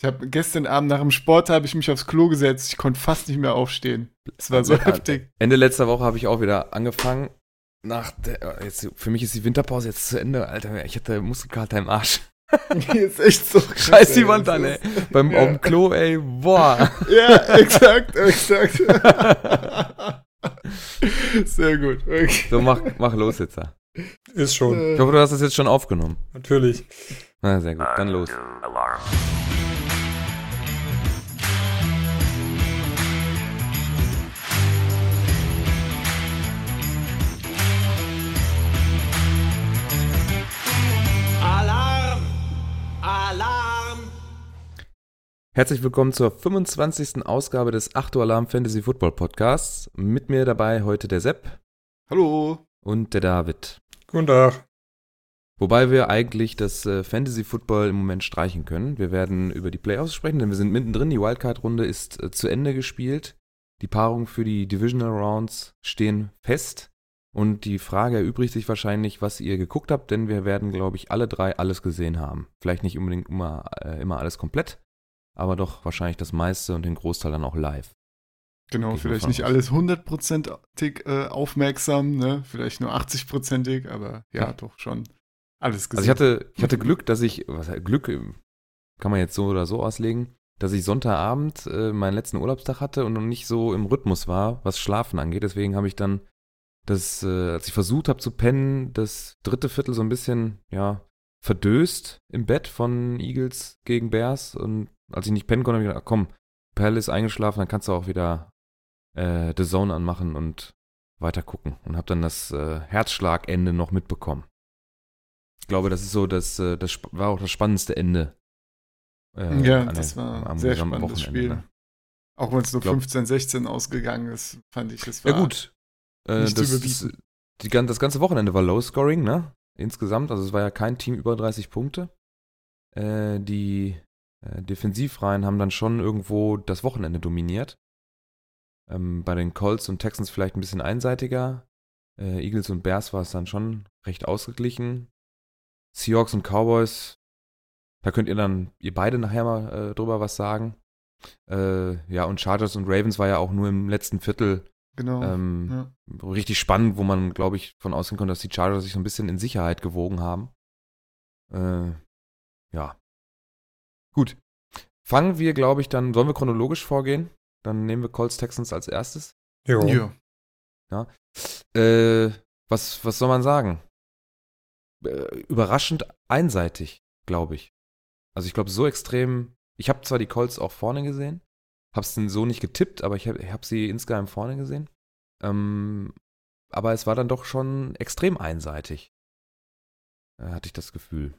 Ich habe gestern Abend nach dem Sport habe ich mich aufs Klo gesetzt. Ich konnte fast nicht mehr aufstehen. Es war so ja, heftig. Ende letzter Woche habe ich auch wieder angefangen. Nach der, jetzt, für mich ist die Winterpause jetzt zu Ende, Alter. Ich hatte Muskelkater im Arsch. ist echt so Scheiß die Wand an, ey. Beim ja. auf dem Klo, ey, boah. Ja, exakt, exakt. Sehr gut. Okay. So, mach, mach los jetzt. Ist schon. Ich hoffe, du hast das jetzt schon aufgenommen. Natürlich. Na, sehr gut. Dann los. Alarm. Herzlich willkommen zur 25. Ausgabe des 8 Uhr Alarm Fantasy Football Podcasts. Mit mir dabei heute der Sepp. Hallo. Und der David. Guten Tag. Wobei wir eigentlich das äh, Fantasy Football im Moment streichen können. Wir werden über die Playoffs sprechen, denn wir sind mittendrin. Die Wildcard-Runde ist äh, zu Ende gespielt. Die Paarungen für die Divisional Rounds stehen fest. Und die Frage erübrigt sich wahrscheinlich, was ihr geguckt habt, denn wir werden, glaube ich, alle drei alles gesehen haben. Vielleicht nicht unbedingt immer, äh, immer alles komplett, aber doch wahrscheinlich das meiste und den Großteil dann auch live. Genau, Geht vielleicht nicht aus. alles hundertprozentig äh, aufmerksam, ne? vielleicht nur 80-prozentig, aber ja, doch schon alles gesehen. Also ich hatte, ich hatte Glück, dass ich, was Glück ähm, kann man jetzt so oder so auslegen, dass ich Sonntagabend äh, meinen letzten Urlaubstag hatte und noch nicht so im Rhythmus war, was Schlafen angeht. Deswegen habe ich dann das, äh, als ich versucht habe zu pennen, das dritte Viertel so ein bisschen, ja, verdöst im Bett von Eagles gegen Bears und als ich nicht pennen konnte, habe ich gedacht, komm, Pell ist eingeschlafen, dann kannst du auch wieder äh, The Zone anmachen und weiter gucken. Und habe dann das äh, Herzschlagende noch mitbekommen. Ich glaube, das ist so, das, äh, das war auch das spannendste Ende. Äh, ja, das der, war ein sehr spannendes Spiel. Ne? Auch wenn es nur 15-16 ausgegangen ist, fand ich, das war ja, gut. Äh, das, das, die, das ganze Wochenende war Low Scoring, ne? Insgesamt. Also es war ja kein Team über 30 Punkte. Äh, die äh, Defensivreihen haben dann schon irgendwo das Wochenende dominiert. Ähm, bei den Colts und Texans vielleicht ein bisschen einseitiger. Äh, Eagles und Bears war es dann schon recht ausgeglichen. Seahawks und Cowboys, da könnt ihr dann, ihr beide nachher mal äh, drüber was sagen. Äh, ja, und Chargers und Ravens war ja auch nur im letzten Viertel genau, ähm, ja. richtig spannend, wo man, glaube ich, von ausgehen konnte, dass die Chargers sich so ein bisschen in Sicherheit gewogen haben. Äh, ja, Gut. Fangen wir, glaube ich, dann, sollen wir chronologisch vorgehen? Dann nehmen wir Colts Texans als erstes. Jo. Ja. ja. Äh, was, was soll man sagen? Äh, überraschend einseitig, glaube ich. Also ich glaube, so extrem. Ich habe zwar die Colts auch vorne gesehen, habe es so nicht getippt, aber ich habe hab sie insgesamt vorne gesehen. Ähm, aber es war dann doch schon extrem einseitig. Äh, hatte ich das Gefühl.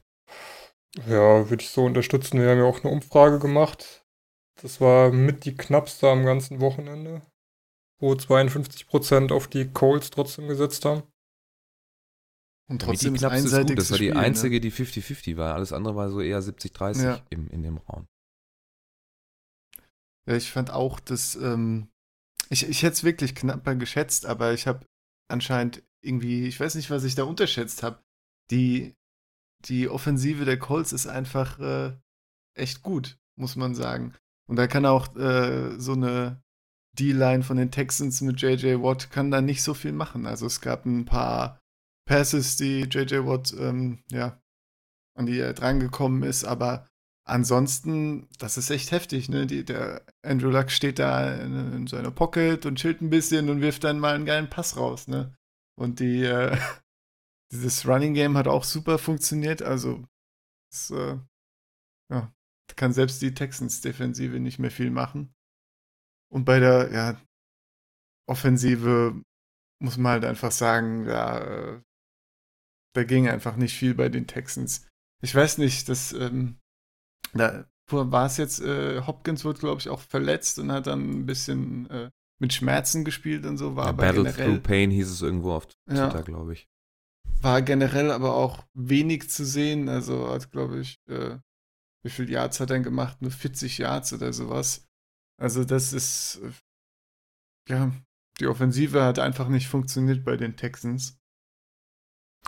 Ja, würde ich so unterstützen. Wir haben ja auch eine Umfrage gemacht. Das war mit die knappste am ganzen Wochenende, wo 52% auf die Colts trotzdem gesetzt haben. Und trotzdem ja, die ist gut. Das war die Spiel, ne? einzige, ne? die 50-50 war. Alles andere war so eher 70-30 ja. in, in dem Raum. Ja, ich fand auch, dass ähm, ich, ich hätte es wirklich knapper geschätzt, aber ich habe anscheinend irgendwie, ich weiß nicht, was ich da unterschätzt habe. Die die Offensive der Colts ist einfach äh, echt gut, muss man sagen. Und da kann auch äh, so eine D-Line von den Texans mit JJ Watt kann da nicht so viel machen. Also es gab ein paar Passes, die JJ Watt ähm, ja an die er drangekommen ist, aber ansonsten, das ist echt heftig, ne? Die, der Andrew Luck steht da in, in seiner Pocket und chillt ein bisschen und wirft dann mal einen geilen Pass raus, ne? Und die äh, dieses Running Game hat auch super funktioniert. Also, es, äh, ja, kann selbst die Texans-Defensive nicht mehr viel machen. Und bei der ja, Offensive muss man halt einfach sagen, ja, äh, da ging einfach nicht viel bei den Texans. Ich weiß nicht, dass ähm, da war es jetzt, äh, Hopkins wird, glaube ich, auch verletzt und hat dann ein bisschen äh, mit Schmerzen gespielt und so. War ja, Battle generell, Through Pain hieß es irgendwo auf Twitter, ja, glaube ich war generell aber auch wenig zu sehen. Also hat, glaube ich, äh, wie viel Yards hat er gemacht? Nur 40 Yards oder sowas. Also das ist, ja, die Offensive hat einfach nicht funktioniert bei den Texans.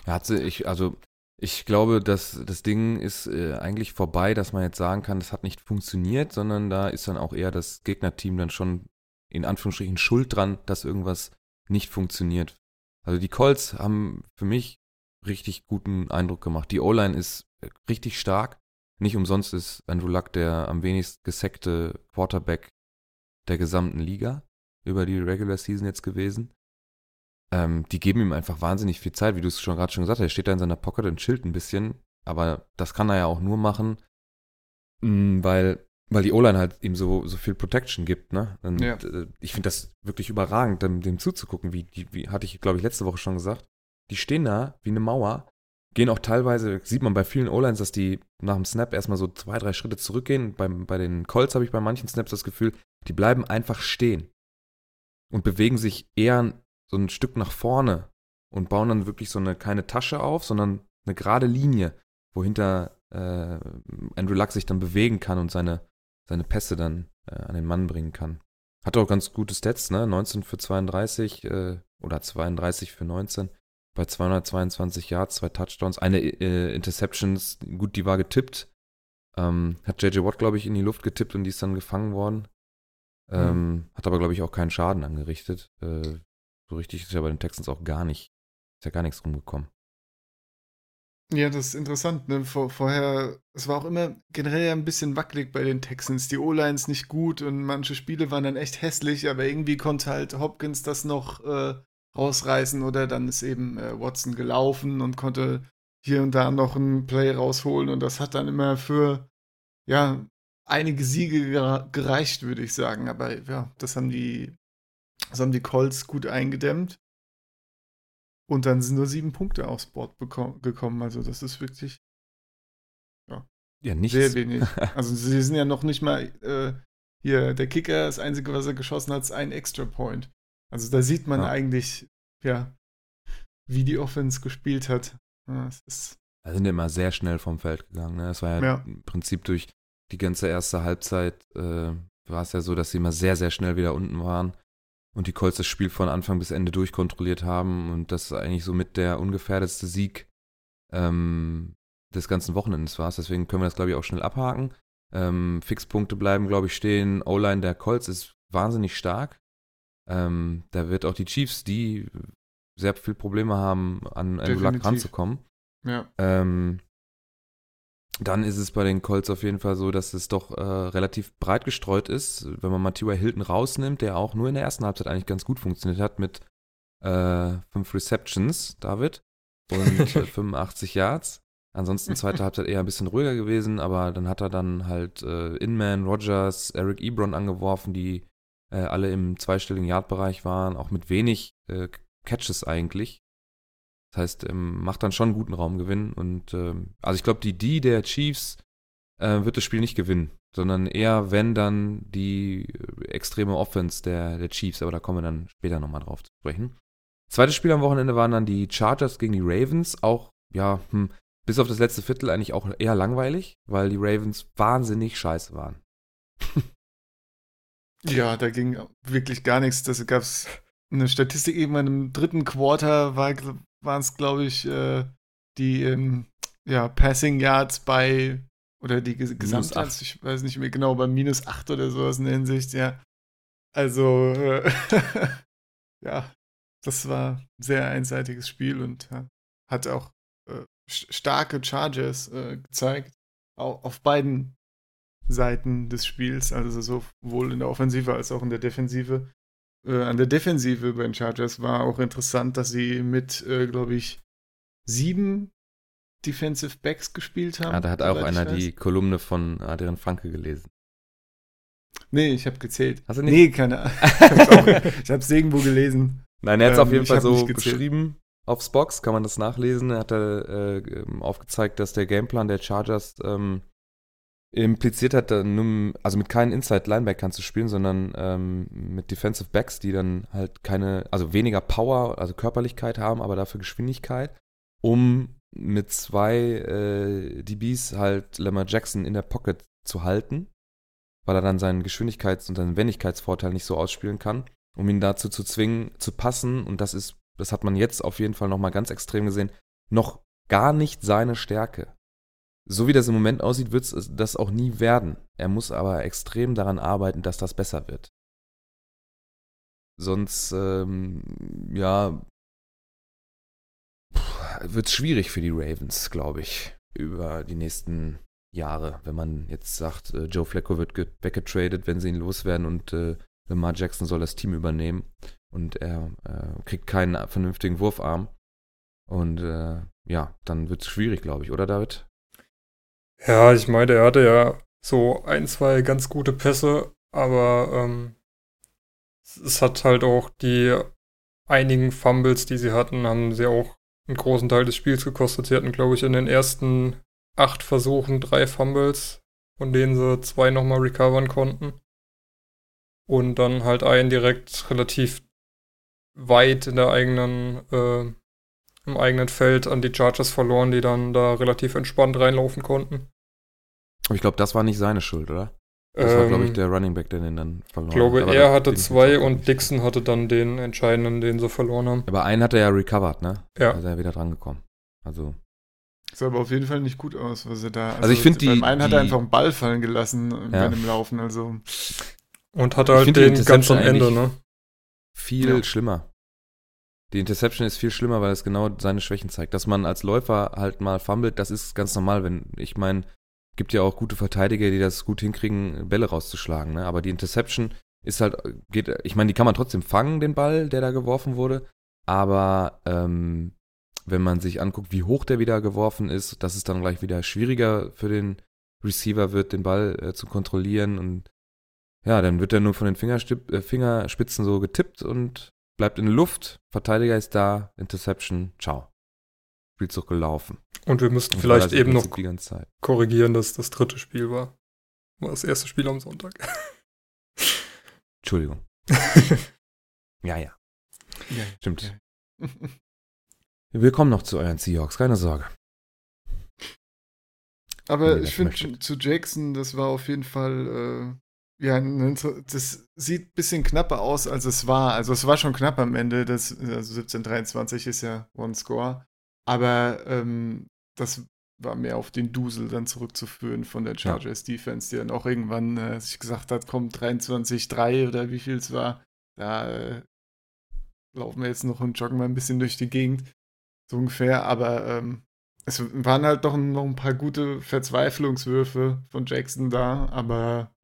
Hat sie, ich, also Ich glaube, dass das Ding ist äh, eigentlich vorbei, dass man jetzt sagen kann, das hat nicht funktioniert, sondern da ist dann auch eher das Gegnerteam dann schon in Anführungsstrichen schuld dran, dass irgendwas nicht funktioniert. Also die Colts haben für mich richtig guten Eindruck gemacht. Die O-Line ist richtig stark. Nicht umsonst ist Andrew Luck der am wenigst gesackte Quarterback der gesamten Liga über die Regular Season jetzt gewesen. Ähm, die geben ihm einfach wahnsinnig viel Zeit, wie du es schon gerade schon gesagt hast. Er steht da in seiner Pocket und chillt ein bisschen. Aber das kann er ja auch nur machen, mm, weil, weil die O-Line halt ihm so, so viel Protection gibt. Ne? Und, ja. äh, ich finde das wirklich überragend, dem, dem zuzugucken. Wie, die, wie hatte ich, glaube ich, letzte Woche schon gesagt. Die stehen da wie eine Mauer, gehen auch teilweise, sieht man bei vielen O-Lines, dass die nach dem Snap erstmal so zwei, drei Schritte zurückgehen. Bei, bei den Colts habe ich bei manchen Snaps das Gefühl, die bleiben einfach stehen und bewegen sich eher so ein Stück nach vorne und bauen dann wirklich so eine keine Tasche auf, sondern eine gerade Linie, wohinter äh, Andrew Luck sich dann bewegen kann und seine, seine Pässe dann äh, an den Mann bringen kann. Hat auch ganz gute Stats, ne? 19 für 32 äh, oder 32 für 19 bei 222 Yards, zwei Touchdowns, eine äh, Interceptions, gut, die war getippt. Ähm, hat JJ Watt, glaube ich, in die Luft getippt und die ist dann gefangen worden. Mhm. Ähm, mhm. Hat aber, glaube ich, auch keinen Schaden angerichtet. Äh, so richtig ist ja bei den Texans auch gar nicht, ist ja gar nichts rumgekommen. Ja, das ist interessant. Ne? Vor, vorher, es war auch immer generell ein bisschen wackelig bei den Texans. Die O-Lines nicht gut und manche Spiele waren dann echt hässlich, aber irgendwie konnte halt Hopkins das noch äh, rausreißen oder dann ist eben äh, Watson gelaufen und konnte hier und da noch ein Play rausholen und das hat dann immer für ja einige Siege gereicht, würde ich sagen. Aber ja, das haben die, das haben die Colts gut eingedämmt. Und dann sind nur sieben Punkte aufs Board gekommen. Also das ist wirklich ja, ja nichts. sehr wenig. Also sie sind ja noch nicht mal äh, hier, der Kicker, das Einzige, was er geschossen hat, ist ein Extra Point. Also da sieht man ja. eigentlich, ja, wie die Offense gespielt hat. Ja, da sind immer sehr schnell vom Feld gegangen. Ne? Das war ja, ja, im Prinzip durch die ganze erste Halbzeit äh, war es ja so, dass sie immer sehr, sehr schnell wieder unten waren und die Colts das Spiel von Anfang bis Ende durchkontrolliert haben und das eigentlich so mit der ungefährdetste Sieg ähm, des ganzen Wochenendes war. Deswegen können wir das, glaube ich, auch schnell abhaken. Ähm, Fixpunkte bleiben, glaube ich, stehen. O-Line der Colts ist wahnsinnig stark. Ähm, da wird auch die Chiefs, die sehr viel Probleme haben, an Andrew Luck ranzukommen. Ja. Ähm, dann ist es bei den Colts auf jeden Fall so, dass es doch äh, relativ breit gestreut ist. Wenn man T.Y. Hilton rausnimmt, der auch nur in der ersten Halbzeit eigentlich ganz gut funktioniert hat mit äh, fünf Receptions, David, und äh, 85 Yards. Ansonsten zweite Halbzeit eher ein bisschen ruhiger gewesen, aber dann hat er dann halt äh, Inman, Rogers, Eric Ebron angeworfen, die äh, alle im zweistelligen Yard-Bereich waren, auch mit wenig äh, Catches eigentlich. Das heißt, ähm, macht dann schon einen guten Raumgewinn. Und ähm, also ich glaube, die D der Chiefs äh, wird das Spiel nicht gewinnen, sondern eher, wenn dann die äh, extreme Offense der, der Chiefs, aber da kommen wir dann später nochmal drauf zu sprechen. Zweites Spiel am Wochenende waren dann die Chargers gegen die Ravens. Auch, ja, hm, bis auf das letzte Viertel eigentlich auch eher langweilig, weil die Ravens wahnsinnig scheiße waren. ja, da ging wirklich gar nichts. Da gab es eine Statistik eben im dritten Quarter war, waren es, glaube ich, äh, die ähm, ja, Passing Yards bei oder die Gesamtyards, ich weiß nicht mehr genau, bei minus 8 oder sowas in der Hinsicht, ja. Also, äh, ja, das war ein sehr einseitiges Spiel und ja, hat auch äh, starke Charges äh, gezeigt, auch auf beiden Seiten des Spiels, also sowohl in der Offensive als auch in der Defensive äh, an der Defensive bei den Chargers war auch interessant, dass sie mit, äh, glaube ich, sieben Defensive Backs gespielt haben. Ah, da hat auch einer die Kolumne von Adrian Franke gelesen. Nee, ich habe gezählt. Hast du nicht? Nee, keine Ahnung. ich habe es irgendwo gelesen. Nein, er hat es ähm, auf jeden Fall so beschrieben auf Spox, kann man das nachlesen. Er hat äh, aufgezeigt, dass der Gameplan der Chargers ähm, impliziert hat, dann also mit keinen Inside-Linebackern zu spielen, sondern ähm, mit Defensive Backs, die dann halt keine, also weniger Power, also Körperlichkeit haben, aber dafür Geschwindigkeit, um mit zwei äh, DBs halt Lamar Jackson in der Pocket zu halten, weil er dann seinen Geschwindigkeits- und seinen Wendigkeitsvorteil nicht so ausspielen kann, um ihn dazu zu zwingen, zu passen. Und das ist, das hat man jetzt auf jeden Fall nochmal ganz extrem gesehen, noch gar nicht seine Stärke. So wie das im Moment aussieht, wird es das auch nie werden. Er muss aber extrem daran arbeiten, dass das besser wird. Sonst, ähm, ja, wird es schwierig für die Ravens, glaube ich, über die nächsten Jahre, wenn man jetzt sagt, äh, Joe Flacco wird weggetradet, wenn sie ihn loswerden und äh, Lamar Jackson soll das Team übernehmen und er äh, kriegt keinen vernünftigen Wurfarm. Und äh, ja, dann wird es schwierig, glaube ich, oder David? Ja, ich meine, er hatte ja so ein, zwei ganz gute Pässe, aber ähm, es hat halt auch die einigen Fumbles, die sie hatten, haben sie auch einen großen Teil des Spiels gekostet. Sie hatten, glaube ich, in den ersten acht Versuchen drei Fumbles, von denen sie zwei nochmal recovern konnten. Und dann halt einen direkt relativ weit in der eigenen, äh, im eigenen Feld an die Chargers verloren, die dann da relativ entspannt reinlaufen konnten. Aber ich glaube, das war nicht seine Schuld, oder? Das ähm, war, glaube ich, der Running Back, der den dann verloren hat. Ich glaube, hat. er hatte zwei und Dixon hatte dann den entscheidenden, den sie verloren haben. Aber einen hat er ja recovered, ne? Ja. Also er wieder dran gekommen. Also. Sah aber auf jeden Fall nicht gut aus, was er da. Also, also ich finde die. Beim einen die, hat er einfach einen Ball fallen gelassen ja. bei dem Laufen, also. Und hatte halt den ganz am Ende, ne? Viel ja. schlimmer. Die Interception ist viel schlimmer, weil es genau seine Schwächen zeigt. Dass man als Läufer halt mal fummelt, das ist ganz normal, wenn, ich meine, gibt ja auch gute Verteidiger, die das gut hinkriegen, Bälle rauszuschlagen. Ne? Aber die Interception ist halt, geht, ich meine, die kann man trotzdem fangen, den Ball, der da geworfen wurde. Aber ähm, wenn man sich anguckt, wie hoch der wieder geworfen ist, dass es dann gleich wieder schwieriger für den Receiver wird, den Ball äh, zu kontrollieren. Und ja, dann wird er nur von den Fingerstip äh, Fingerspitzen so getippt und bleibt in der Luft. Verteidiger ist da, Interception, ciao. Spielzug gelaufen. Und wir müssten vielleicht eben noch korrigieren, dass das dritte Spiel war. War das erste Spiel am Sonntag. Entschuldigung. ja, ja. ja Stimmt. Ja. Wir kommen noch zu euren Seahawks, keine Sorge. Aber ich finde zu Jackson, das war auf jeden Fall, äh, ja, das sieht ein bisschen knapper aus, als es war. Also es war schon knapp am Ende, das also 17-23 ist ja One Score. Aber ähm, das war mehr auf den Dusel dann zurückzuführen von der Chargers. Defense, die dann auch irgendwann äh, sich gesagt hat, komm, 23-3 oder wie viel es war, da äh, laufen wir jetzt noch und joggen mal ein bisschen durch die Gegend. So ungefähr, aber ähm, es waren halt doch noch ein paar gute Verzweiflungswürfe von Jackson da, aber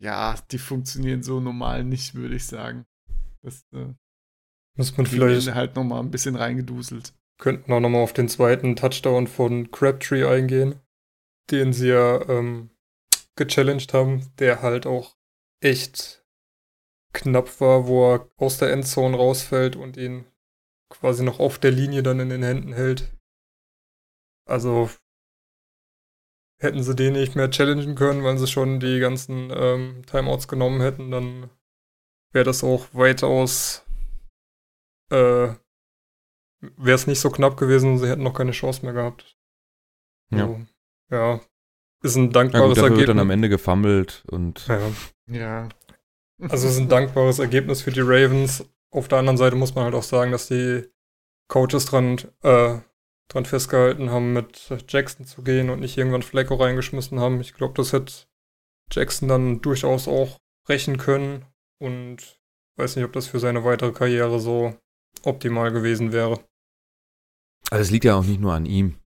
ja, die funktionieren so normal nicht, würde ich sagen. Das äh, muss man vielleicht halt noch mal ein bisschen reingeduselt könnten auch nochmal auf den zweiten Touchdown von Crabtree eingehen, den sie ja ähm, gechallenged haben, der halt auch echt knapp war, wo er aus der Endzone rausfällt und ihn quasi noch auf der Linie dann in den Händen hält. Also hätten sie den nicht mehr challengen können, weil sie schon die ganzen ähm, Timeouts genommen hätten, dann wäre das auch weitaus äh, wäre es nicht so knapp gewesen, sie hätten noch keine Chance mehr gehabt. Ja. So, ja. Ist ein dankbares ja, gut, Ergebnis. wird dann am Ende gefummelt und. Ja. ja. Also es ist ein dankbares Ergebnis für die Ravens. Auf der anderen Seite muss man halt auch sagen, dass die Coaches dran, äh, dran festgehalten haben, mit Jackson zu gehen und nicht irgendwann Flecko reingeschmissen haben. Ich glaube, das hätte Jackson dann durchaus auch rächen können und weiß nicht, ob das für seine weitere Karriere so optimal gewesen wäre. Also es liegt ja auch nicht nur an ihm.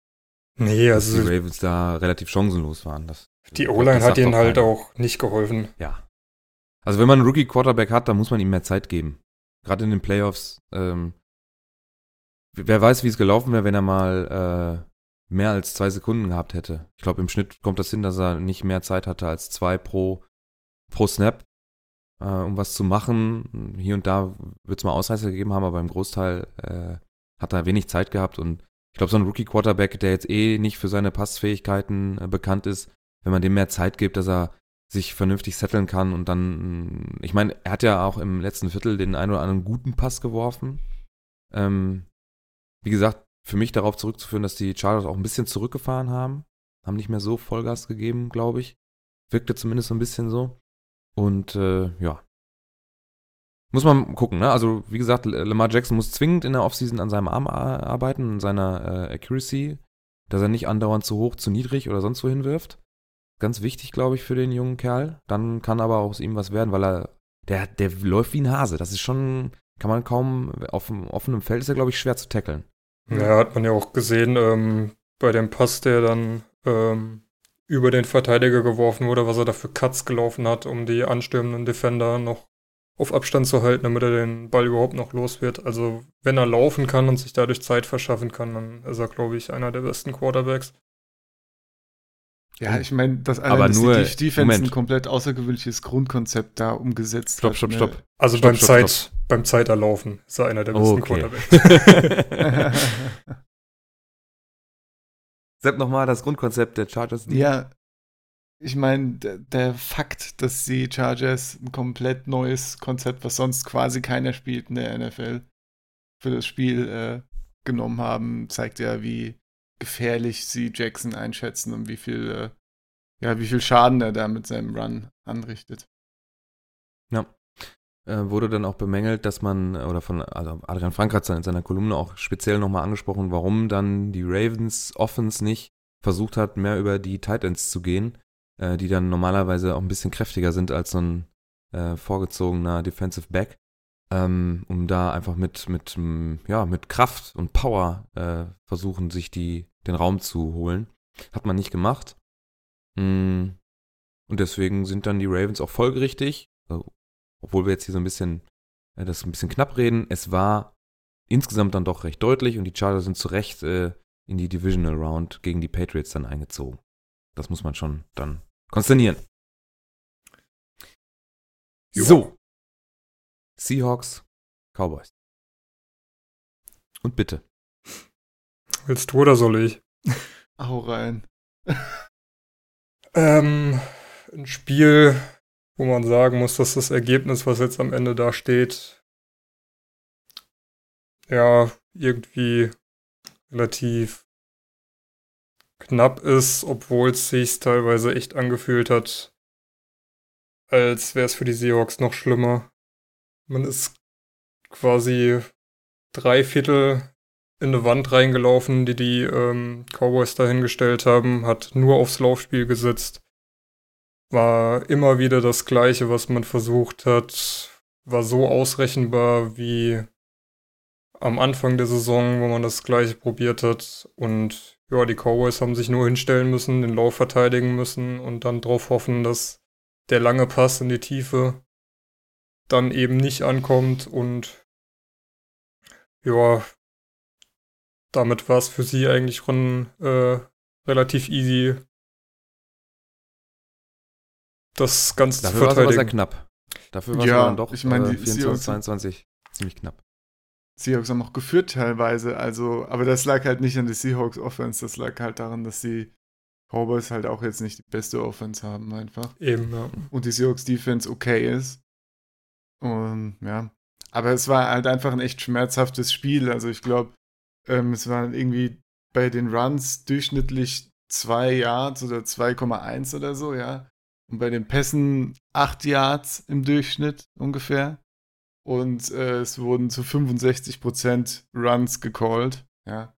Nee, also. Dass die Ravens da relativ chancenlos waren. Das, die O-Line hat ihnen halt auch nicht geholfen. Ja. Also wenn man einen Rookie-Quarterback hat, dann muss man ihm mehr Zeit geben. Gerade in den Playoffs. Ähm, wer weiß, wie es gelaufen wäre, wenn er mal äh, mehr als zwei Sekunden gehabt hätte. Ich glaube, im Schnitt kommt das hin, dass er nicht mehr Zeit hatte als zwei pro, pro Snap äh, um was zu machen. Hier und da wird es mal Ausreißer gegeben haben, aber im Großteil äh, hat er wenig Zeit gehabt und ich glaube, so ein Rookie-Quarterback, der jetzt eh nicht für seine Passfähigkeiten äh, bekannt ist, wenn man dem mehr Zeit gibt, dass er sich vernünftig setteln kann und dann, ich meine, er hat ja auch im letzten Viertel den einen oder anderen guten Pass geworfen. Ähm, wie gesagt, für mich darauf zurückzuführen, dass die Chargers auch ein bisschen zurückgefahren haben, haben nicht mehr so Vollgas gegeben, glaube ich. Wirkte zumindest so ein bisschen so. Und äh, ja. Muss man gucken, ne? Also, wie gesagt, Lamar Jackson muss zwingend in der Offseason an seinem Arm arbeiten, an seiner äh, Accuracy, dass er nicht andauernd zu hoch, zu niedrig oder sonst wohin wirft. Ganz wichtig, glaube ich, für den jungen Kerl. Dann kann aber aus ihm was werden, weil er, der, der läuft wie ein Hase. Das ist schon, kann man kaum, auf dem offenen Feld ist er, glaube ich, schwer zu tackeln. Ja, hat man ja auch gesehen, ähm, bei dem Pass, der dann ähm, über den Verteidiger geworfen wurde, was er da für Cuts gelaufen hat, um die anstürmenden Defender noch auf Abstand zu halten, damit er den Ball überhaupt noch los wird. Also wenn er laufen kann und sich dadurch Zeit verschaffen kann, dann ist er, glaube ich, einer der besten Quarterbacks. Ja, ich meine, das aber nur, die Defense Moment. ein komplett außergewöhnliches Grundkonzept da umgesetzt stopp, hat. Stopp, stopp, stopp. Also stopp, beim, stopp, Zeit, stopp. beim Zeiterlaufen ist er einer der besten okay. Quarterbacks. Sepp nochmal das Grundkonzept der Chargers. Ja, ich meine, der, der, Fakt, dass die Chargers ein komplett neues Konzept, was sonst quasi keiner spielt in der NFL, für das Spiel äh, genommen haben, zeigt ja, wie gefährlich sie Jackson einschätzen und wie viel, äh, ja, wie viel Schaden er da mit seinem Run anrichtet. Ja. Äh, wurde dann auch bemängelt, dass man, oder von, also Adrian Frank hat es in seiner Kolumne auch speziell nochmal angesprochen, warum dann die Ravens Offense nicht versucht hat, mehr über die Tight Ends zu gehen äh, die dann normalerweise auch ein bisschen kräftiger sind als so ein äh, vorgezogener Defensive Back, ähm, um da einfach mit, mit, ja, mit Kraft und Power äh, versuchen, sich die, den Raum zu holen. Hat man nicht gemacht. Mm. Und deswegen sind dann die Ravens auch folgerichtig, also, obwohl wir jetzt hier so ein bisschen äh, das ein bisschen knapp reden. Es war insgesamt dann doch recht deutlich und die Chargers sind zu Recht äh, in die Divisional Round gegen die Patriots dann eingezogen. Das muss man schon dann konsternieren. Jo. So. Seahawks, Cowboys. Und bitte. Willst du oder soll ich? Hau rein. ähm, ein Spiel, wo man sagen muss, dass das Ergebnis, was jetzt am Ende da steht, ja, irgendwie relativ knapp ist, obwohl es sich teilweise echt angefühlt hat, als wäre es für die Seahawks noch schlimmer. Man ist quasi drei Viertel in eine Wand reingelaufen, die die ähm, Cowboys dahingestellt haben, hat nur aufs Laufspiel gesetzt. War immer wieder das Gleiche, was man versucht hat. War so ausrechenbar wie am Anfang der Saison, wo man das Gleiche probiert hat. Und ja, die Cowboys haben sich nur hinstellen müssen, den Lauf verteidigen müssen und dann darauf hoffen, dass der lange Pass in die Tiefe dann eben nicht ankommt und ja, damit war es für sie eigentlich schon äh, relativ easy, das Ganze Dafür zu verteidigen. Dafür war es sehr knapp. Dafür war es ja, dann doch ich meine, äh, 24, 22 ziemlich knapp. Seahawks haben auch geführt teilweise, also, aber das lag halt nicht an der Seahawks Offense, das lag halt daran, dass die Cowboys halt auch jetzt nicht die beste Offense haben einfach. Eben, ja. Und die Seahawks Defense okay ist. Und ja, aber es war halt einfach ein echt schmerzhaftes Spiel, also ich glaube, ähm, es waren irgendwie bei den Runs durchschnittlich 2 Yards oder 2,1 oder so, ja. Und bei den Pässen 8 Yards im Durchschnitt ungefähr und äh, es wurden zu 65% Runs gecallt. Ja.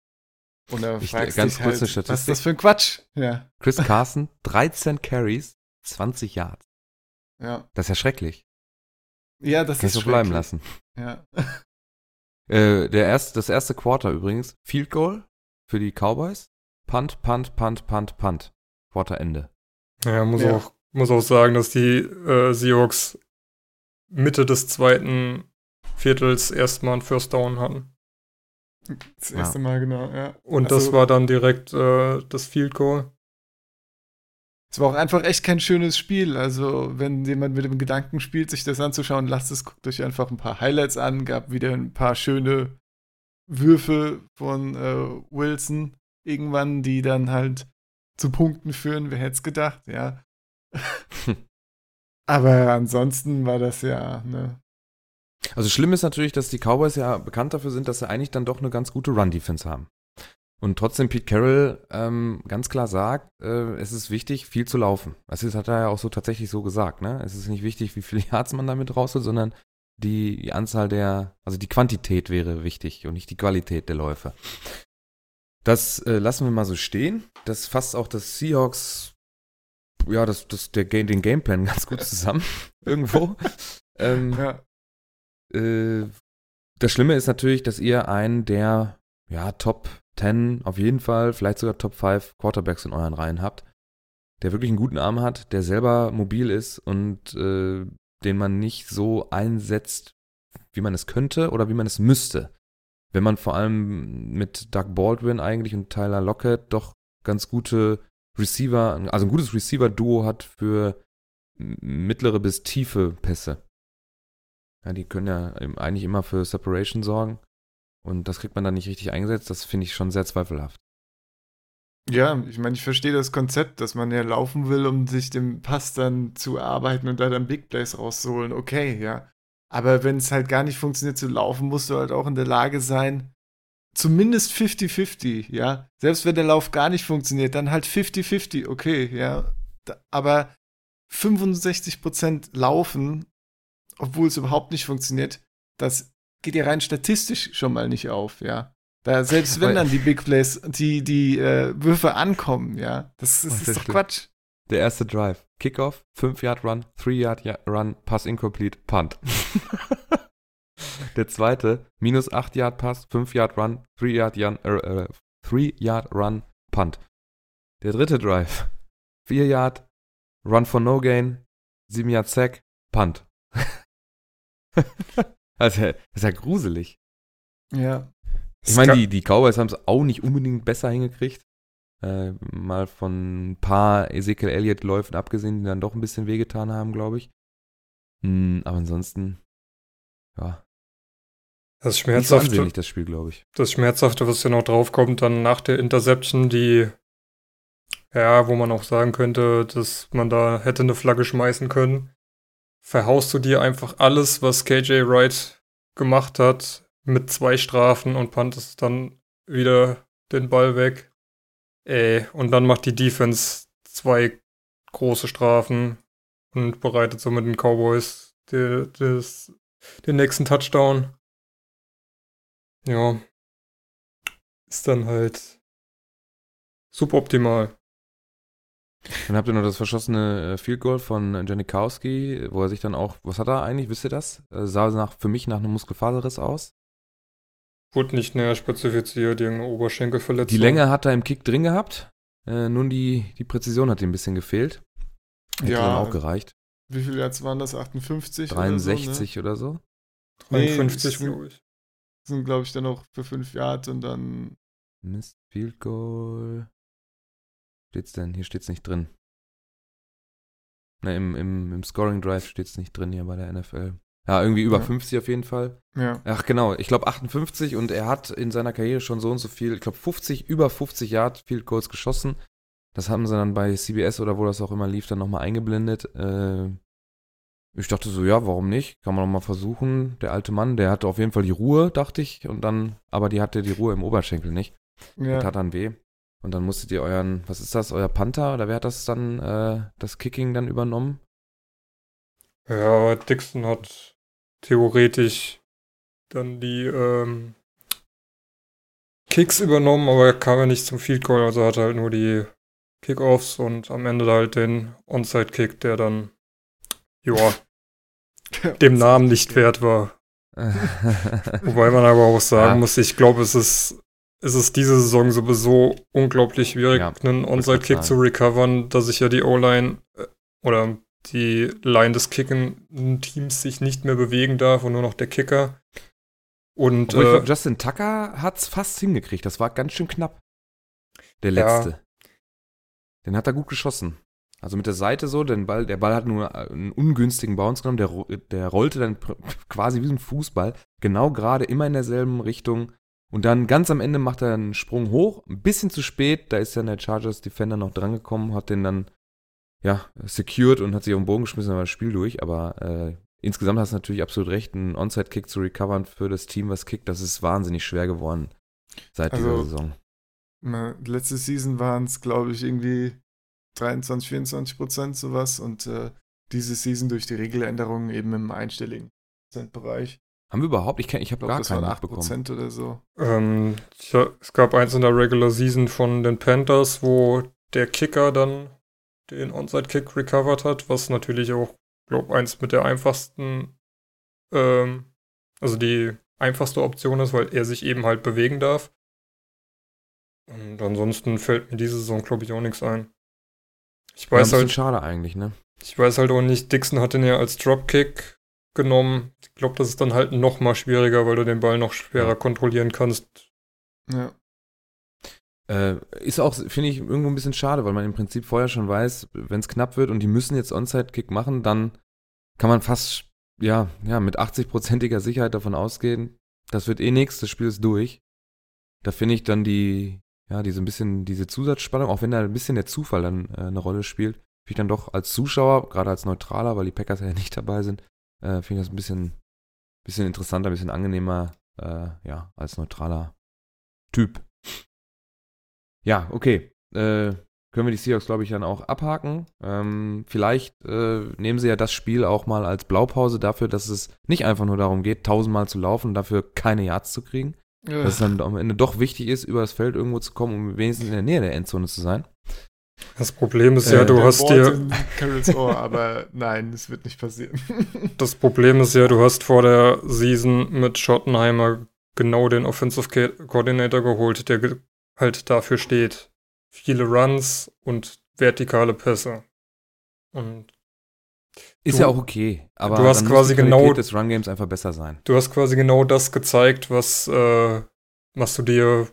Und da ich, fragst ganz dich halt, kurze Statistik. was ist das für ein Quatsch? Ja. Chris Carson, 13 Carries, 20 Yards. Ja. Das ist ja schrecklich. Ja, das Kannst ist so bleiben lassen. Ja. äh, der erste, das erste Quarter übrigens, Field Goal für die Cowboys. Punt, Punt, Punt, Punt, Punt. Quarterende. Ja, muss ja. auch muss auch sagen, dass die äh, Seahawks Mitte des zweiten Viertels erstmal ein First Down hatten. Das erste ja. Mal, genau, ja. Und also, das war dann direkt äh, das Field Goal. Es war auch einfach echt kein schönes Spiel. Also, wenn jemand mit dem Gedanken spielt, sich das anzuschauen, lasst es, guckt euch einfach ein paar Highlights an. Gab wieder ein paar schöne Würfe von äh, Wilson irgendwann, die dann halt zu Punkten führen. Wer hätte es gedacht, ja. Aber ansonsten war das ja, ne. Also schlimm ist natürlich, dass die Cowboys ja bekannt dafür sind, dass sie eigentlich dann doch eine ganz gute Run-Defense haben. Und trotzdem Pete Carroll ähm, ganz klar sagt, äh, es ist wichtig, viel zu laufen. Das hat er ja auch so tatsächlich so gesagt, ne? Es ist nicht wichtig, wie viele Yards man damit rausholt, sondern die, die Anzahl der, also die Quantität wäre wichtig und nicht die Qualität der Läufe. Das äh, lassen wir mal so stehen. Das fasst auch das Seahawks, ja, das, das, der, den Gameplan ganz gut zusammen. irgendwo. Ähm, ja. äh, das Schlimme ist natürlich, dass ihr einen der ja, Top 10 auf jeden Fall, vielleicht sogar Top 5 Quarterbacks in euren Reihen habt, der wirklich einen guten Arm hat, der selber mobil ist und äh, den man nicht so einsetzt, wie man es könnte oder wie man es müsste. Wenn man vor allem mit Doug Baldwin eigentlich und Tyler Lockett doch ganz gute Receiver, also ein gutes Receiver-Duo hat für mittlere bis tiefe Pässe. Ja, die können ja eigentlich immer für Separation sorgen. Und das kriegt man dann nicht richtig eingesetzt. Das finde ich schon sehr zweifelhaft. Ja, ich meine, ich verstehe das Konzept, dass man ja laufen will, um sich dem Pass dann zu arbeiten und da dann Big Plays rauszuholen. Okay, ja. Aber wenn es halt gar nicht funktioniert zu laufen, musst du halt auch in der Lage sein, zumindest 50-50, ja. Selbst wenn der Lauf gar nicht funktioniert, dann halt 50-50, okay, ja. Aber 65% laufen, obwohl es überhaupt nicht funktioniert, das geht ja rein statistisch schon mal nicht auf, ja. Da, selbst wenn dann die Big Plays, die, die äh, Würfe ankommen, ja, das, das ist doch Quatsch. Der erste Drive. Kickoff, 5-Yard-Run, 3-Yard-Run, Pass incomplete, Punt. Der zweite, minus 8-Yard-Pass, 5-Yard-Run, 3-Yard-Run, Punt. Der dritte Drive, 4-Yard, Run for No Gain, 7-Yard-Sack, Punt. also, das ist ja gruselig. Ja. Ich meine, die, die Cowboys haben es auch nicht unbedingt besser hingekriegt. Äh, mal von ein paar Ezekiel Elliott-Läufen abgesehen, die dann doch ein bisschen wehgetan haben, glaube ich. Hm, aber ansonsten, ja. Das Schmerzhafte, nicht das Spiel, glaube ich. Das Schmerzhafte, was ja noch draufkommt, dann nach der Interception, die, ja, wo man auch sagen könnte, dass man da hätte eine Flagge schmeißen können, verhaust du dir einfach alles, was KJ Wright gemacht hat, mit zwei Strafen und pantest dann wieder den Ball weg. Ey, und dann macht die Defense zwei große Strafen und bereitet somit den Cowboys die, des, den nächsten Touchdown. Ja. Ist dann halt suboptimal. Dann habt ihr noch das verschossene äh, Field Goal von Janikowski, wo er sich dann auch, was hat er eigentlich, wisst ihr das? Äh, sah nach, für mich nach einem Muskelfaserriss aus. Wurde nicht näher spezifiziert, irgendeine Oberschenkelverletzung. Die Länge hat er im Kick drin gehabt, äh, nun die, die Präzision hat ihm ein bisschen gefehlt. Hätte ja, dann auch gereicht. Wie viele Yards waren das? 58? 63 oder so? Ne? Oder so? 53, nee, glaube ich. Sind, glaube ich, dann noch für 5 Yards und dann. Mist, Field Goal. Steht's denn? Hier steht's nicht drin. Ne, im, im, im Scoring Drive steht's nicht drin hier bei der NFL. Ja, irgendwie über ja. 50 auf jeden Fall. Ja. Ach genau, ich glaube 58 und er hat in seiner Karriere schon so und so viel, ich glaube 50, über 50 Yard Field Goals geschossen. Das haben sie dann bei CBS oder wo das auch immer lief, dann nochmal eingeblendet. Äh, ich dachte so, ja, warum nicht? Kann man nochmal versuchen. Der alte Mann, der hatte auf jeden Fall die Ruhe, dachte ich. Und dann, aber die hatte die Ruhe im Oberschenkel nicht. Ja. Das tat dann weh. Und dann musstet ihr euren, was ist das, euer Panther oder wer hat das dann, äh, das Kicking dann übernommen? Ja, Dixon hat theoretisch dann die ähm, Kicks übernommen, aber er kam ja nicht zum Field Goal, also hat halt nur die Kickoffs und am Ende halt den Onside-Kick, der dann, ja, dem Namen nicht wert war. Wobei man aber auch sagen ja. muss, ich glaube, es ist, es ist diese Saison sowieso unglaublich schwierig, ja, einen Onside-Kick zu recovern, dass sich ja die O-Line äh, oder die Line des kickenden Teams sich nicht mehr bewegen darf und nur noch der Kicker. Und äh, ich glaub, Justin Tucker hat es fast hingekriegt. Das war ganz schön knapp. Der letzte. Ja. Den hat er gut geschossen. Also mit der Seite so, den Ball, der Ball hat nur einen ungünstigen Bounce genommen, der, der rollte dann quasi wie ein Fußball, genau gerade immer in derselben Richtung. Und dann ganz am Ende macht er einen Sprung hoch, ein bisschen zu spät, da ist dann der Chargers Defender noch drangekommen, hat den dann ja, secured und hat sich auf den Bogen geschmissen, dann war das Spiel durch. Aber äh, insgesamt hast du natürlich absolut recht, einen Onside-Kick zu recovern für das Team, was kickt, das ist wahnsinnig schwer geworden seit also, dieser Saison. Na, letzte Season waren es, glaube ich, irgendwie 23, 24 Prozent sowas und äh, diese Season durch die Regeländerungen eben im einstelligen Bereich. Haben wir überhaupt? Ich, kenn- ich habe Ich gar das keinen waren mitbekommen. 8% oder so. Ähm, tja, es gab eins in der Regular Season von den Panthers, wo der Kicker dann den Onside-Kick recovered hat, was natürlich auch, glaube eins mit der einfachsten, ähm, also die einfachste Option ist, weil er sich eben halt bewegen darf. Und ansonsten fällt mir diese Saison, glaube ich, auch nichts ein. Ich Ja, ein weiß bisschen halt, schade eigentlich, ne? ich weiß halt auch nicht, Dixon hat den ja als Dropkick genommen. Ich glaube, das ist dann halt noch mal schwieriger, weil du den Ball noch schwerer Ja. kontrollieren kannst. Ja. Äh, ist auch, finde ich, irgendwo ein bisschen schade, weil man im Prinzip vorher schon weiß, wenn es knapp wird und die müssen jetzt Onside-Kick machen, dann kann man fast, ja, ja, mit 80-prozentiger Sicherheit davon ausgehen, das wird eh nichts, das Spiel ist durch. Da finde ich dann die, ja, diese ein bisschen, diese Zusatzspannung, auch wenn da ein bisschen der Zufall dann äh, eine Rolle spielt, finde ich dann doch als Zuschauer, gerade als Neutraler, weil die Packers ja nicht dabei sind, äh, finde ich das ein bisschen, bisschen interessanter, ein bisschen angenehmer, äh, ja, als neutraler Typ. Ja, okay. Äh, können wir die Seahawks, glaube ich, dann auch abhaken. Ähm, vielleicht äh, nehmen sie ja das Spiel auch mal als Blaupause dafür, dass es nicht einfach nur darum geht, tausendmal zu laufen und dafür keine Yards zu kriegen. Dass es dann am Ende doch wichtig ist, über das Feld irgendwo zu kommen, um wenigstens in der Nähe der Endzone zu sein. Das Problem ist Äh, ja, du Der hast Wort dir, Carols Ohr, aber nein, das wird nicht passieren. das Problem ist ja, du hast vor der Season mit Schottenheimer genau den Offensive Co- Coordinator geholt, der halt dafür steht. Viele Runs und vertikale Pässe. Und Ist Du- ja auch okay. Aber du hast quasi genau- des Run Games einfach besser sein. du hast quasi genau das gezeigt, was, äh, was du dir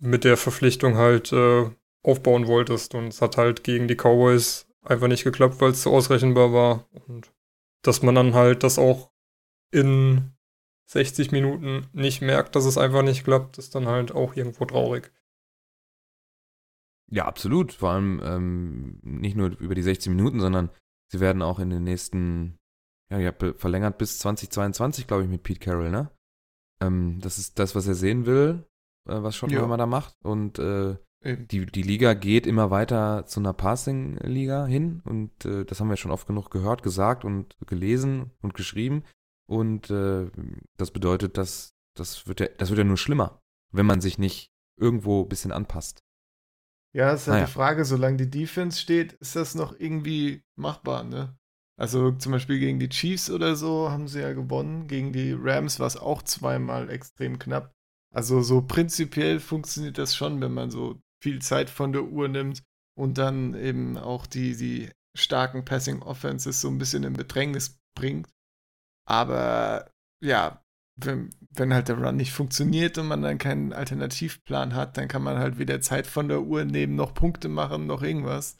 mit der Verpflichtung halt äh, aufbauen wolltest. Und es hat halt gegen die Cowboys einfach nicht geklappt, weil es zu ausrechenbar war. Und dass man dann halt das auch in 60 Minuten nicht merkt, dass es einfach nicht klappt, ist dann halt auch irgendwo traurig. Ja, absolut. Vor allem ähm, nicht nur über die 16 Minuten, sondern sie werden auch in den nächsten, ja, ihr habt verlängert bis 2022, glaube ich, mit Pete Carroll, ne? Ähm, das ist das, was er sehen will, äh, was Schottenheimer Ja. da macht. Und äh, die, die Liga geht immer weiter zu einer Passing-Liga hin. Und äh, das haben wir schon oft genug gehört, gesagt und gelesen und geschrieben. Und äh, das bedeutet, dass das wird, ja, das wird ja nur schlimmer, wenn man sich nicht irgendwo ein bisschen anpasst. Ja, ist halt Naja. die Frage, solange die Defense steht, ist das noch irgendwie machbar, ne? Also zum Beispiel gegen die Chiefs oder so haben sie ja gewonnen. Gegen die Rams war es auch zweimal extrem knapp. Also so prinzipiell funktioniert das schon, wenn man so viel Zeit von der Uhr nimmt und dann eben auch die, die starken Passing Offenses so ein bisschen in Bedrängnis bringt. Aber ja, wenn, wenn halt der Run nicht funktioniert und man dann keinen Alternativplan hat, dann kann man halt weder Zeit von der Uhr nehmen, noch Punkte machen, noch irgendwas.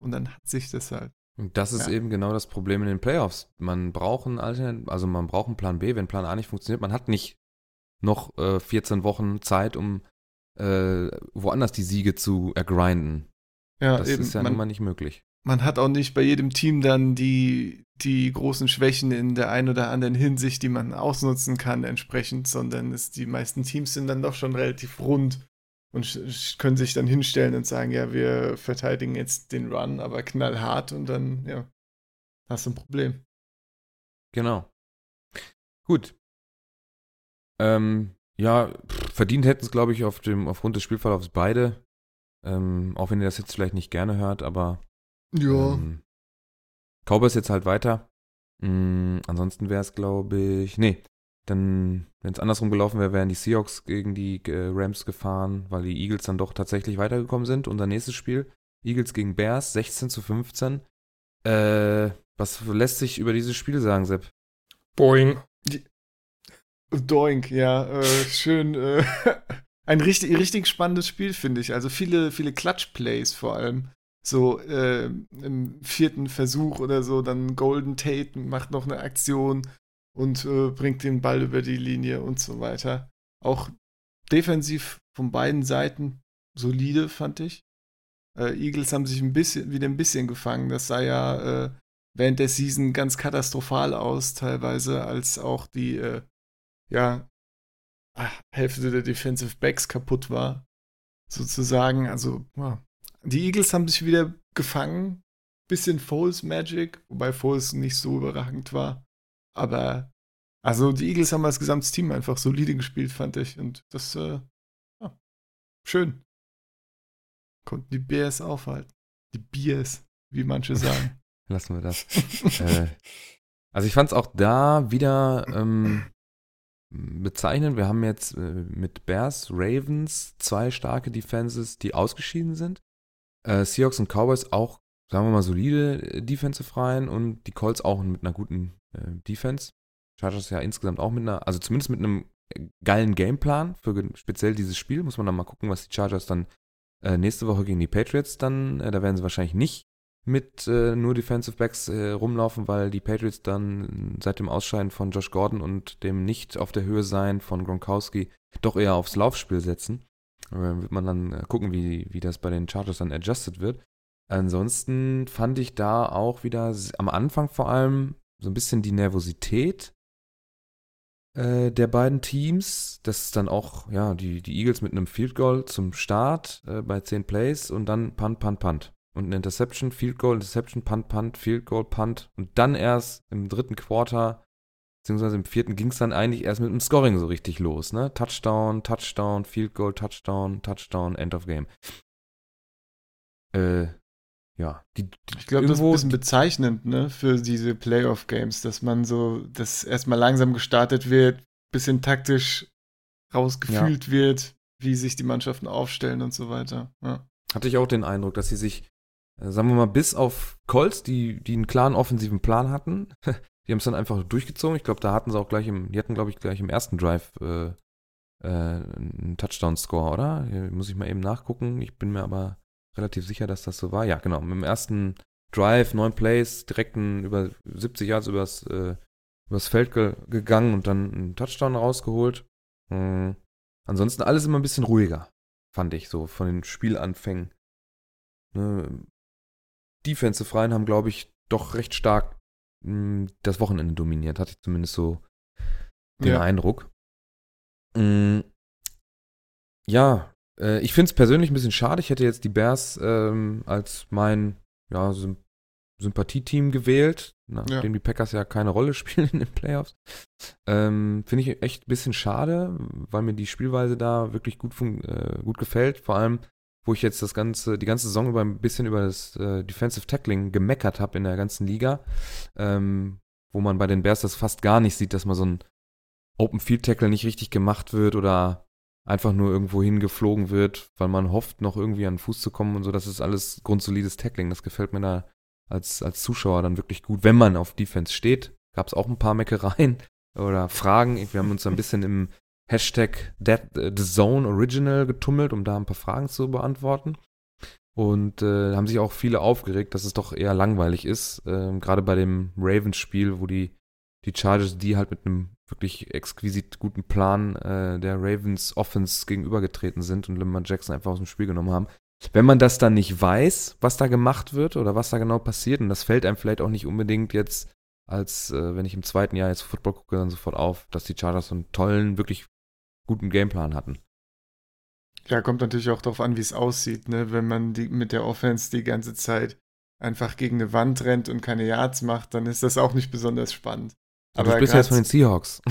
Und dann hat sich das halt. Und das ist Ja. eben genau das Problem in den Playoffs. Man braucht einen Alternat also man braucht einen Plan B, wenn Plan A nicht funktioniert. Man hat nicht noch äh, 14 Wochen Zeit, um äh, woanders die Siege zu ergrinden. Ja, Das eben. ist ja man, nun mal nicht möglich. man hat auch nicht bei jedem Team dann die, die großen Schwächen in der einen oder anderen Hinsicht, die man ausnutzen kann entsprechend, sondern es, die meisten Teams sind dann doch schon relativ rund und können sich dann hinstellen und sagen, ja, wir verteidigen jetzt den Run, aber knallhart und dann, ja, hast du ein Problem. Genau. Gut. Ähm, ja, pff, verdient hätten es, glaube ich, auf dem, aufgrund des Spielverlaufs beide. Ähm, auch wenn ihr das jetzt vielleicht nicht gerne hört, aber Ähm, Cowboys jetzt halt weiter. Mm, ansonsten wäre es, glaube ich, nee, dann, wenn es andersrum gelaufen wäre, wären die Seahawks gegen die äh, Rams gefahren, weil die Eagles dann doch tatsächlich weitergekommen sind. Unser nächstes Spiel, Eagles gegen Bears, 16 zu 15. Äh, was lässt sich über dieses Spiel sagen, Sepp? Boeing. Doink, ja, äh, schön. Äh, ein richtig, richtig spannendes Spiel, finde ich. Also viele, viele Clutch-Plays vor allem. So äh, im vierten Versuch oder so, dann Golden Tate macht noch eine Aktion und äh, bringt den Ball über die Linie und so weiter. Auch defensiv von beiden Seiten solide, fand ich. Äh, Eagles haben sich ein bisschen, wieder ein bisschen gefangen. Das sah ja äh, während der Season ganz katastrophal aus, teilweise, als auch die äh, ja, ah, Hälfte der Defensive Backs kaputt war, sozusagen. Also, ja. Die Eagles haben sich wieder gefangen. Bisschen Foles Magic, wobei Foles nicht so überragend war. Aber Also die Eagles haben als gesamtes Team einfach solide gespielt, fand ich. Und das, äh, ja, schön. Konnten die Bears aufhalten. Die Bears, wie manche sagen. Lassen wir das. äh, also ich fand es auch da wieder ähm, bezeichnend. Wir haben jetzt äh, mit Bears, Ravens zwei starke Defenses, die ausgeschieden sind. Äh, Seahawks und Cowboys auch, sagen wir mal, solide äh, Defensive Reihen und die Colts auch mit einer guten äh, Defense. Chargers ja insgesamt auch mit einer, also zumindest mit einem geilen Gameplan für speziell dieses Spiel. Muss man dann mal gucken, was die Chargers dann äh, nächste Woche gegen die Patriots dann, äh, da werden sie wahrscheinlich nicht mit äh, nur Defensive Backs äh, rumlaufen, weil die Patriots dann seit dem Ausscheiden von Josh Gordon und dem nicht auf der Höhe sein von Gronkowski doch eher aufs Laufspiel setzen. Wird man dann äh, gucken, wie, wie das bei den Chargers dann adjusted wird. Ansonsten fand ich da auch wieder am Anfang vor allem so ein bisschen die Nervosität äh, der beiden Teams. Das ist dann auch, ja, die, die Eagles mit einem Field Goal zum Start äh, bei 10 Plays und dann Punt, Punt, Punt. Und eine Interception, Field Goal, Interception, Punt, Punt, Field Goal, Punt. Und dann erst im dritten Quarter, beziehungsweise im vierten, ging es dann eigentlich erst mit dem Scoring so richtig los. Ne? Touchdown, Touchdown, Field Goal, Touchdown, Touchdown, End of Game. Äh, ja, die, die ich glaube, das ist ein bisschen bezeichnend, ne, für diese Playoff-Games, dass man so, dass erstmal langsam gestartet wird, bisschen taktisch rausgefühlt ja. wird, wie sich die Mannschaften aufstellen und so weiter. Ja. Hatte ich auch den Eindruck, dass sie sich, äh, sagen wir mal, bis auf Colts, die, die einen klaren offensiven Plan hatten, die haben es dann einfach durchgezogen. Ich glaube, da hatten sie auch gleich im, die hatten, glaube ich, gleich im ersten Drive äh, äh, einen Touchdown-Score, oder? Hier muss ich mal eben nachgucken. Ich bin mir aber relativ sicher, dass das so war. Ja, genau. Dem ersten Drive, neun Plays, direkt ein, über 70 Yards übers, äh, übers Feld ge gegangen und dann einen Touchdown rausgeholt. Mhm. Ansonsten alles immer ein bisschen ruhiger, fand ich so von den Spielanfängen. Ne? Defensive Reihen haben, glaube ich, doch recht stark das Wochenende dominiert, hatte ich zumindest so den ja. Eindruck. Mhm. Ja, äh, ich finde es persönlich ein bisschen schade. Ich hätte jetzt die Bears ähm, als mein ja, Symp Sympathieteam gewählt, nachdem ja. die Packers ja keine Rolle spielen in den Playoffs. Ähm, finde ich echt ein bisschen schade, weil mir die Spielweise da wirklich gut, äh, gut gefällt. Vor allem, wo ich jetzt das ganze, die ganze Saison über ein bisschen über das äh, Defensive Tackling gemeckert habe in der ganzen Liga, ähm, wo man bei den Bears das fast gar nicht sieht, dass man so ein Open Field Tackle nicht richtig gemacht wird oder einfach nur irgendwo hingeflogen wird, weil man hofft, noch irgendwie an den Fuß zu kommen und so. Das ist alles grundsolides Tackling. Das gefällt mir da als, als Zuschauer dann wirklich gut, wenn man auf Defense steht. Gab es auch ein paar Meckereien oder Fragen. Wir haben uns ein bisschen im Hashtag äh, The Zone Original getummelt, um da ein paar Fragen zu beantworten. Und äh, haben sich auch viele aufgeregt, dass es doch eher langweilig ist. Äh, Gerade bei dem Ravens-Spiel, wo die, die Chargers die halt mit einem wirklich exquisit guten Plan äh, der Ravens Offense gegenübergetreten sind und Lamar Jackson einfach aus dem Spiel genommen haben. Wenn man das dann nicht weiß, was da gemacht wird oder was da genau passiert, und das fällt einem vielleicht auch nicht unbedingt jetzt, als äh, wenn ich im zweiten Jahr jetzt Football gucke, dann sofort auf, dass die Chargers so einen tollen, wirklich guten Gameplan hatten. Ja, kommt natürlich auch darauf an, wie es aussieht, ne? Wenn man die, mit der Offense die ganze Zeit einfach gegen eine Wand rennt und keine Yards macht, dann ist das auch nicht besonders spannend. Aber du bist ja jetzt von den Seahawks.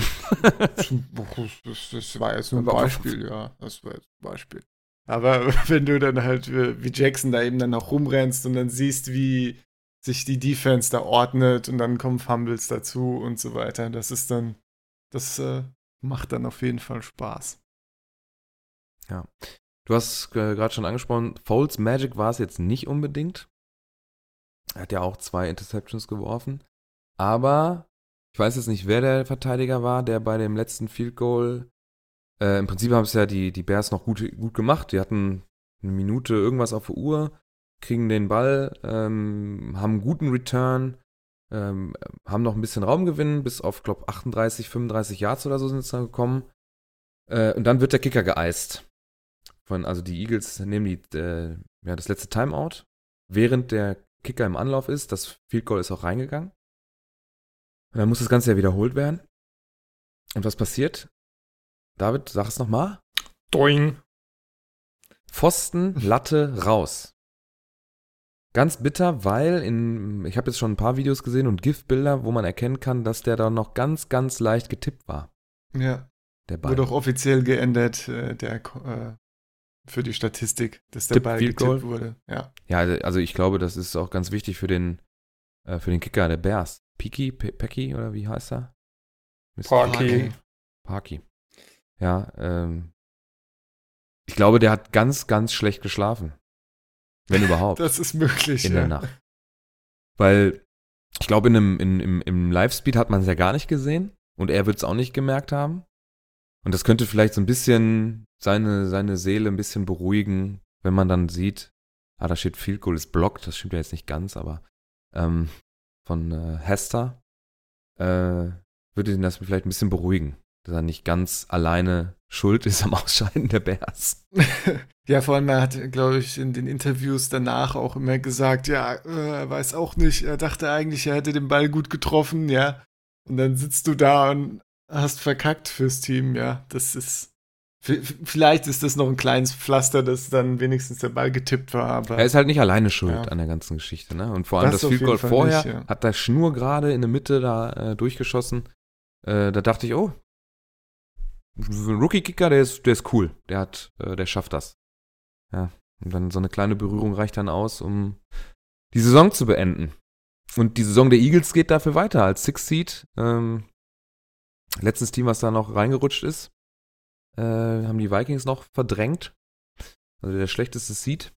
das, war jetzt nur ein Beispiel, ja. Das war jetzt ein Beispiel. Aber wenn du dann halt wie Jackson da eben dann auch rumrennst und dann siehst, wie sich die Defense da ordnet und dann kommen Fumbles dazu und so weiter, das ist dann, das äh, macht dann auf jeden Fall Spaß. Ja. Du hast äh, gerade schon angesprochen, Foles Magic war es jetzt nicht unbedingt. Er hat ja auch zwei Interceptions geworfen. Aber ich weiß jetzt nicht, wer der Verteidiger war, der bei dem letzten Field Goal. Äh, Im Prinzip haben es ja die, die Bears noch gut, gut gemacht. Die hatten eine Minute irgendwas auf der Uhr, kriegen den Ball, ähm, haben einen guten Return, ähm, haben noch ein bisschen Raumgewinn, bis auf, glaube 38, 35 Yards oder so sind es dann gekommen. Äh, und dann wird der Kicker geeist. Von, also die Eagles nehmen die, äh, ja, das letzte Timeout, während der Kicker im Anlauf ist. Das Field Goal ist auch reingegangen. Und dann muss das Ganze ja wiederholt werden. Und was passiert? David, sag es nochmal. Doing. Pfosten, Latte, raus. Ganz bitter, weil in, ich habe jetzt schon ein paar Videos gesehen und GIF-Bilder, wo man erkennen kann, dass der da noch ganz, ganz leicht getippt war. Ja. Der Ball. Wurde auch offiziell geändert, äh, der, äh, für die Statistik, dass der Tipp Ball getippt Goal? wurde. Ja. Ja, also ich glaube, das ist auch ganz wichtig für den, äh, für den Kicker der Bears. Piki, Pe Pecky oder wie heißt er? Mr. Parky. Parky. Ja, ähm, ich glaube, der hat ganz, ganz schlecht geschlafen. Wenn überhaupt. Das ist möglich. in ja. der Nacht. Weil ich glaube, in einem, in, im, im Live-Speed hat man es ja gar nicht gesehen und er wird es auch nicht gemerkt haben. Und das könnte vielleicht so ein bisschen seine, seine Seele ein bisschen beruhigen, wenn man dann sieht, ah, da steht Field Goal ist blockt, das stimmt ja jetzt nicht ganz, aber ähm, von äh, Hester äh, würde ihn das vielleicht ein bisschen beruhigen, dass er nicht ganz alleine schuld ist am Ausscheiden der Bears. Ja, vor allem, er hat, glaube ich, in den Interviews danach auch immer gesagt, ja, äh, er weiß auch nicht, er dachte eigentlich, er hätte den Ball gut getroffen, ja. Und dann sitzt du da und hast verkackt fürs Team, ja. Das ist, vielleicht ist das noch ein kleines Pflaster, dass dann wenigstens der Ball getippt war, aber Er ist halt nicht alleine schuld Ja. an der ganzen Geschichte, ne? Und vor allem Das das, Field Goal vorher nicht, ja. hat der Schnur gerade in der Mitte da äh, durchgeschossen. Äh, da dachte ich, oh, ein Rookie-Kicker, der ist, der ist cool. Der hat, äh, der schafft das. Ja. Und dann so eine kleine Berührung reicht dann aus, um die Saison zu beenden. Und die Saison der Eagles geht dafür weiter als Six Seed. Ähm, letztes Team, was da noch reingerutscht ist, äh, haben die Vikings noch verdrängt. Also der schlechteste Seed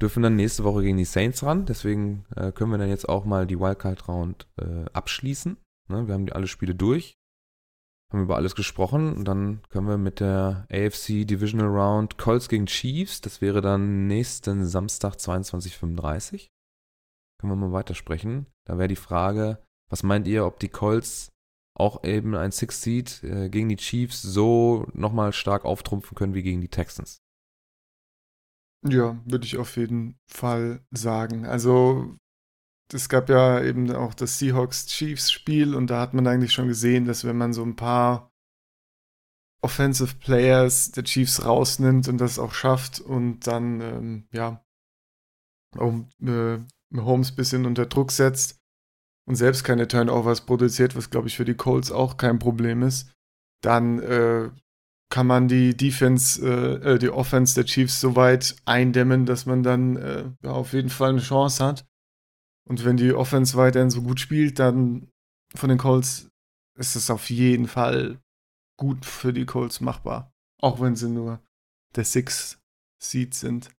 dürfen dann nächste Woche gegen die Saints ran. Deswegen äh, können wir dann jetzt auch mal die Wildcard-Round äh, abschließen. Ne, wir haben die alle Spiele durch, haben über alles gesprochen und dann können wir mit der AFC Divisional Round Colts gegen Chiefs, das wäre dann nächsten Samstag 22.35 können wir mal weitersprechen. Da wäre die Frage, was meint ihr, ob die Colts auch eben ein Six Seed äh, gegen die Chiefs so nochmal stark auftrumpfen können wie gegen die Texans? Ja, würde ich auf jeden Fall sagen. Also, es gab ja eben auch das Seahawks-Chiefs-Spiel und da hat man eigentlich schon gesehen, dass wenn man so ein paar Offensive Players der Chiefs rausnimmt und das auch schafft und dann, ähm, ja, auch äh, Holmes ein bisschen unter Druck setzt und selbst keine Turnovers produziert, was glaube ich für die Colts auch kein Problem ist, dann äh, kann man die Defense, äh, äh, die Offense der Chiefs so weit eindämmen, dass man dann äh, ja, auf jeden Fall eine Chance hat. Und wenn die Offense weiterhin so gut spielt, dann von den Colts ist es auf jeden Fall gut für die Colts machbar. Auch wenn sie nur der Six Seed sind.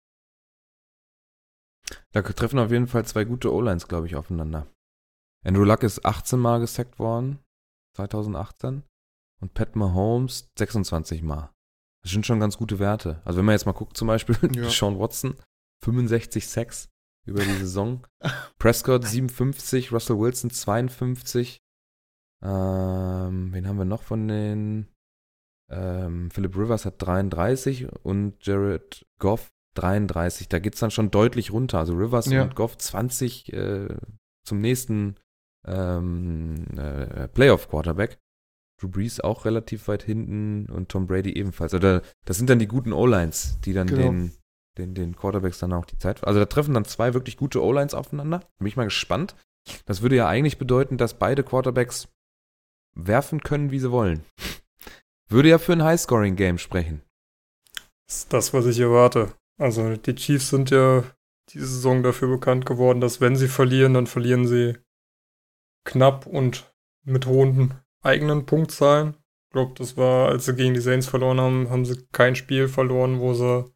Da treffen auf jeden Fall zwei gute O-Lines, glaube ich, aufeinander. Andrew Luck ist 18 Mal gesackt worden, 2018. Und Pat Mahomes 26 Mal. Das sind schon ganz gute Werte. Also wenn man jetzt mal guckt, zum Beispiel Ja. Sean Watson, 65 Sacks über die Saison. Prescott 57, Russell Wilson 52. Ähm, wen haben wir noch von den? Ähm, Philip Rivers hat 33 und Jared Goff 33. Da geht es dann schon deutlich runter. Also Rivers Ja. und Goff 20 äh, zum nächsten ähm, äh, Playoff-Quarterback. Drew Brees auch relativ weit hinten und Tom Brady ebenfalls. Also da, das sind dann die guten O-Lines, die dann Genau. den, den, den Quarterbacks dann auch die Zeit. Also da treffen dann zwei wirklich gute O-Lines aufeinander. Bin ich mal gespannt. Das würde ja eigentlich bedeuten, dass beide Quarterbacks werfen können, wie sie wollen. Würde ja für ein High-Scoring-Game sprechen. Das ist das, was ich erwarte. Also die Chiefs sind ja diese Saison dafür bekannt geworden, dass wenn sie verlieren, dann verlieren sie knapp und mit hohen eigenen Punktzahlen. Ich glaube, das war, als sie gegen die Saints verloren haben, haben sie kein Spiel verloren, wo sie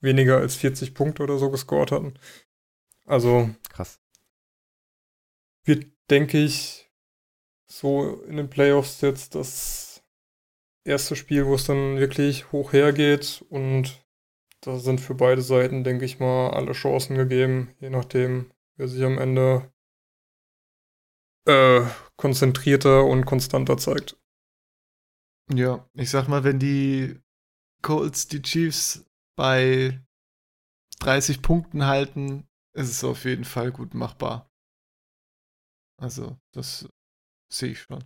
weniger als 40 Punkte oder so gescored hatten. Also Krass. wird, denke ich, so in den Playoffs jetzt das erste Spiel, wo es dann wirklich hoch hergeht und da sind für beide Seiten, denke ich mal, alle Chancen gegeben, je nachdem, wer sich am Ende äh, konzentrierter und konstanter zeigt. Ja, ich sag mal, wenn die Colts die Chiefs bei 30 Punkten halten, ist es auf jeden Fall gut machbar. Also, das sehe ich schon.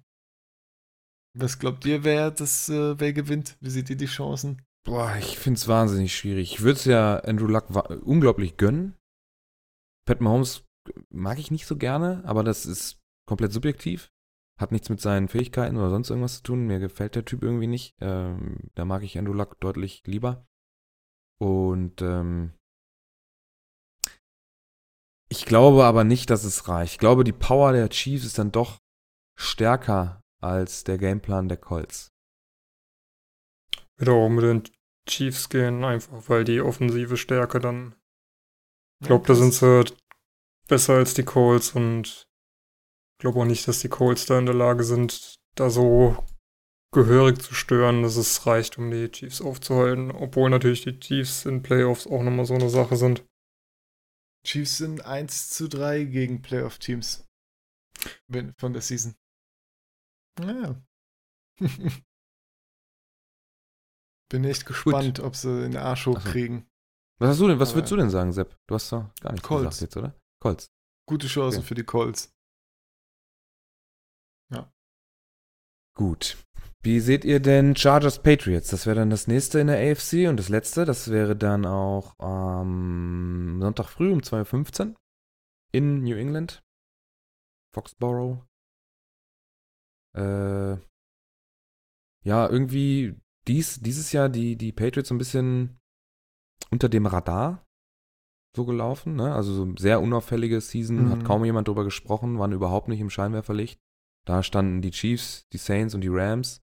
Was glaubt ihr, wer das, äh, wer gewinnt? Wie seht ihr die Chancen? Boah, ich finde es wahnsinnig schwierig. Ich würde es ja Andrew Luck unglaublich gönnen. Pat Mahomes mag ich nicht so gerne, aber das ist komplett subjektiv. Hat nichts mit seinen Fähigkeiten oder sonst irgendwas zu tun. Mir gefällt der Typ irgendwie nicht. Ähm, da mag ich Andrew Luck deutlich lieber. Und ähm, ich glaube aber nicht, dass es reicht. Ich glaube, die Power der Chiefs ist dann doch stärker als der Gameplan der Colts. Wieder auch mit den Chiefs gehen, einfach weil die offensive Stärke dann. Ich glaube, da sind sie besser als die Colts und ich glaube auch nicht, dass die Colts da in der Lage sind, da so gehörig zu stören, dass es reicht, um die Chiefs aufzuhalten. Obwohl natürlich die Chiefs in Playoffs auch nochmal so eine Sache sind. Chiefs sind 1 zu 3 gegen Playoff-Teams von der Season. Naja. Bin echt gespannt, Gut. ob sie den Arsch hochkriegen. Was hast du denn, was Aber würdest du denn sagen, Sepp? Du hast doch gar nichts Colts. gesagt jetzt, oder? Colts. Gute Chancen okay. für die Colts. Ja. Gut. Wie seht ihr denn Chargers Patriots? Das wäre dann das nächste in der AFC und das letzte, das wäre dann auch am Sonntag früh um 2.15 Uhr in New England. Foxborough. Äh, ja, irgendwie dies, dieses Jahr die, die Patriots so ein bisschen unter dem Radar so gelaufen. Ne? Also so sehr unauffällige Season, mhm. hat kaum jemand drüber gesprochen, waren überhaupt nicht im Scheinwerferlicht. Da standen die Chiefs, die Saints und die Rams.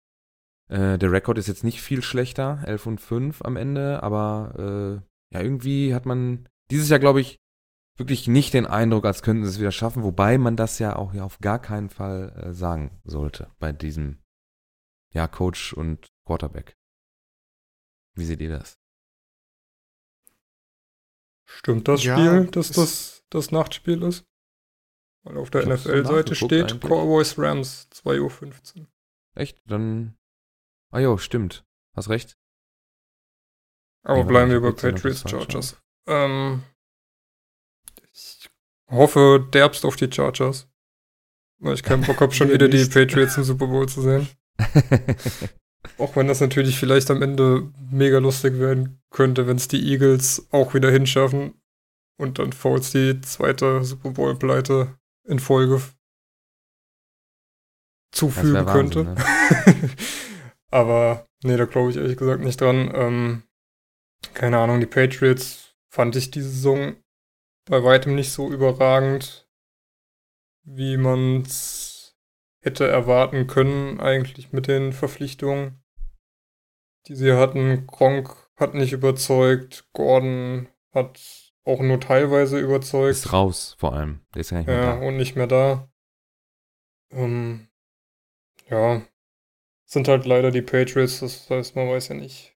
Äh, der Rekord ist jetzt nicht viel schlechter, 11 und 5 am Ende, aber äh, ja, irgendwie hat man dieses Jahr, glaube ich, wirklich nicht den Eindruck, als könnten sie es wieder schaffen, wobei man das ja auch ja auf gar keinen Fall äh, sagen sollte bei diesem ja, Coach und Quarterback. Wie seht ihr das? Stimmt das ja, Spiel, dass das das Nachtspiel ist? Weil auf der NFL-Seite steht. Cowboys Rams 2.15 Uhr. Echt? Dann. Ah jo, stimmt. Hast recht. Aber bleiben wir bei Patriots Chargers. Ähm, ich hoffe derbst auf die Chargers. Weil ich keinen Bock habe, schon wieder die Patriots im Super Bowl zu sehen. auch wenn das natürlich vielleicht am Ende mega lustig werden könnte, wenn es die Eagles auch wieder hinschaffen und dann Foles die zweite Super Bowl-Pleite in Folge zufügen Wahnsinn, könnte. Ne? Aber nee, da glaube ich ehrlich gesagt nicht dran. Ähm, keine Ahnung, die Patriots fand ich diese Saison bei weitem nicht so überragend, wie man es hätte erwarten können, eigentlich mit den Verpflichtungen, die sie hatten. Gronk hat nicht überzeugt, Gordon hat auch nur teilweise überzeugt. Ist raus, vor allem. Der ist ja nicht mehr ja, da. und nicht mehr da. Ähm, ja, sind halt leider die Patriots, das heißt, man weiß ja nicht.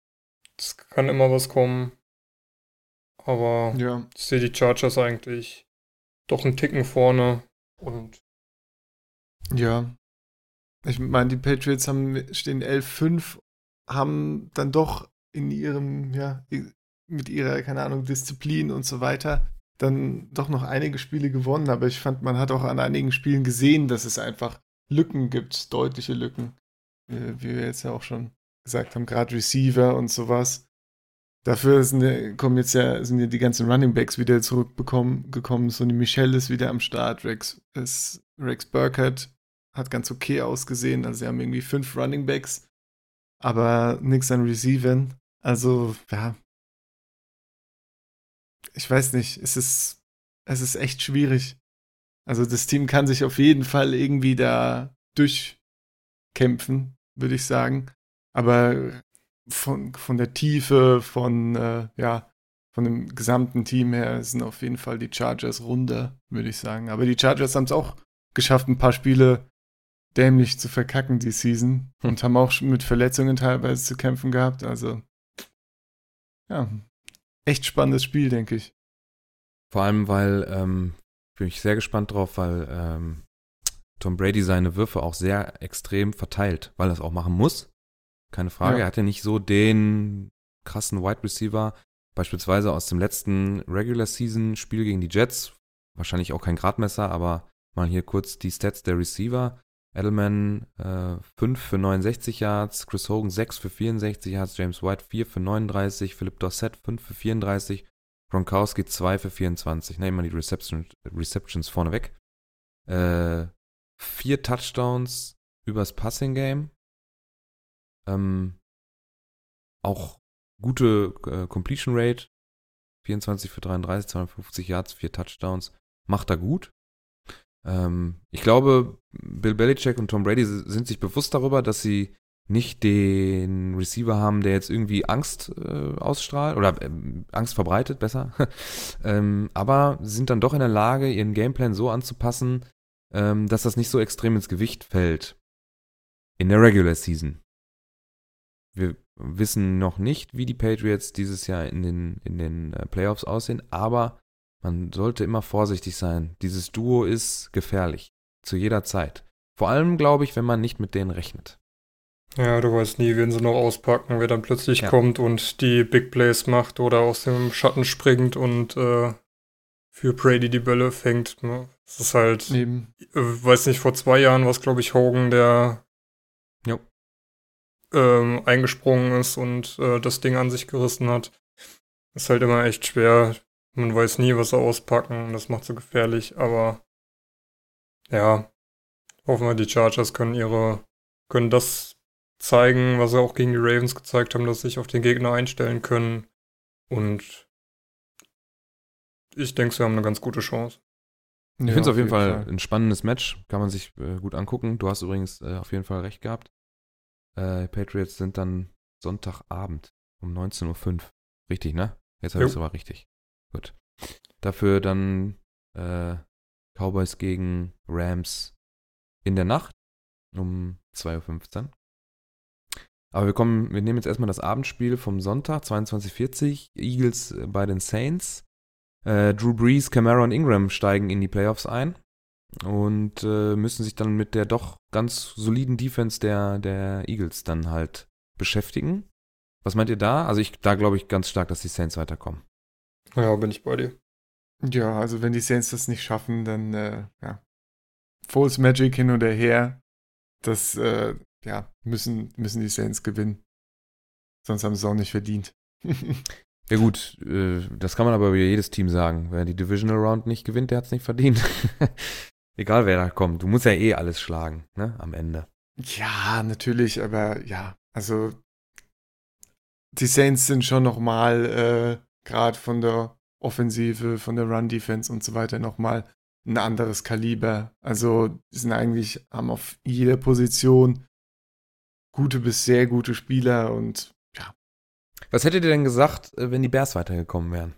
Es kann immer was kommen. Aber ja. ich sehe die Chargers eigentlich doch einen Ticken vorne und. Ja. Ich meine, die Patriots haben, stehen 11-5, haben dann doch in ihrem, ja, mit ihrer, keine Ahnung, Disziplin und so weiter, dann doch noch einige Spiele gewonnen. Aber ich fand, man hat auch an einigen Spielen gesehen, dass es einfach Lücken gibt, deutliche Lücken. Wie wir jetzt ja auch schon gesagt haben, gerade Receiver und sowas. Dafür sind, kommen jetzt ja, sind ja die ganzen Running Backs wieder zurückgekommen. Sonny Michel ist wieder am Start. Rex, ist, Rex Burkhardt hat ganz okay ausgesehen. Also sie haben irgendwie fünf Running Backs, aber nichts an Receivern. Also, ja. Ich weiß nicht, es ist, es ist echt schwierig. Also das Team kann sich auf jeden Fall irgendwie da durchkämpfen, würde ich sagen. Aber von, von der Tiefe, von, äh, ja, von dem gesamten Team her sind auf jeden Fall die Chargers runter, würde ich sagen. Aber die Chargers haben es auch geschafft, ein paar Spiele dämlich zu verkacken, die Season. Hm. Und haben auch mit Verletzungen teilweise zu kämpfen gehabt. Also, ja, echt spannendes Spiel, denke ich. Vor allem, weil, ähm, bin ich sehr gespannt drauf, weil ähm, Tom Brady seine Würfe auch sehr extrem verteilt, weil er es auch machen muss. Keine Frage. Ja. Er hatte nicht so den krassen Wide Receiver, beispielsweise aus dem letzten Regular Season Spiel gegen die Jets. Wahrscheinlich auch kein Gradmesser, aber mal hier kurz die Stats der Receiver. Edelman äh, 5 für 69 Yards, Chris Hogan 6 für 64 Yards, James White 4 für 39, Philip Dorsett 5 für 34, Gronkowski 2 für 24. Nehmen wir die Reception, Receptions vorneweg. Äh, vier Touchdowns übers Passing Game. Ähm, auch gute äh, Completion Rate. 24 für 33, 250 Yards, vier Touchdowns. Macht er gut. Ähm, ich glaube, Bill Belichick und Tom Brady sind sich bewusst darüber, dass sie nicht den Receiver haben, der jetzt irgendwie Angst äh, ausstrahlt oder äh, Angst verbreitet, besser. ähm, aber sind dann doch in der Lage, ihren Gameplan so anzupassen, ähm, dass das nicht so extrem ins Gewicht fällt. In der Regular Season. Wir wissen noch nicht, wie die Patriots dieses Jahr in den, in den äh, Playoffs aussehen, aber man sollte immer vorsichtig sein. Dieses Duo ist gefährlich. Zu jeder Zeit. Vor allem, glaube ich, wenn man nicht mit denen rechnet. Ja, du weißt nie, wen sie noch auspacken, wer dann plötzlich ja. kommt und die Big Plays macht oder aus dem Schatten springt und äh, für Brady die Bälle fängt. Ne? Das ist halt, Eben. Äh, weiß nicht, vor zwei Jahren war es, glaube ich, Hogan, der jo. ähm, eingesprungen ist und äh, das Ding an sich gerissen hat. Ist halt immer echt schwer. Man weiß nie, was sie auspacken. Das macht so gefährlich, aber ja, hoffen wir, die Chargers können ihre, können das zeigen, was sie auch gegen die Ravens gezeigt haben, dass sie sich auf den Gegner einstellen können. Und ich denke, sie haben eine ganz gute Chance. Ich ja, finde es auf jeden Fall, Fall, ein spannendes Match. Kann man sich äh, gut angucken. Du hast übrigens äh, auf jeden Fall recht gehabt. Äh, Patriots sind dann Sonntagabend um 19.05 Uhr. Richtig, ne? Jetzt habe ich es aber richtig. Gut. Dafür dann äh, Cowboys gegen Rams in der Nacht um 2.15 Uhr. Aber wir kommen, wir nehmen jetzt erstmal das Abendspiel vom Sonntag, 22.40 Eagles äh, bei den Saints. Äh, Drew Brees, Camara und Ingram steigen in die Playoffs ein und äh, müssen sich dann mit der doch ganz soliden Defense der, der Eagles dann halt beschäftigen. Was meint ihr da? Also ich, da glaube ich ganz stark, dass die Saints weiterkommen. Ja, bin ich bei dir. Ja, also wenn die Saints das nicht schaffen, dann äh, ja. False Magic hin oder her. Das äh, ja, müssen, müssen die Saints gewinnen. Sonst haben sie es auch nicht verdient. ja gut, äh, das kann man aber über jedes Team sagen. Wer die Divisional Round nicht gewinnt, der hat es nicht verdient. Egal wer da kommt, du musst ja eh alles schlagen, ne, am Ende. Ja, natürlich, aber ja, also die Saints sind schon nochmal äh, gerade von der Offensive, von der Run-Defense und so weiter nochmal ein anderes Kaliber. Also die sind eigentlich, haben auf jeder Position gute bis sehr gute Spieler und. Was hättet ihr denn gesagt, äh, wenn die Bears weitergekommen wären?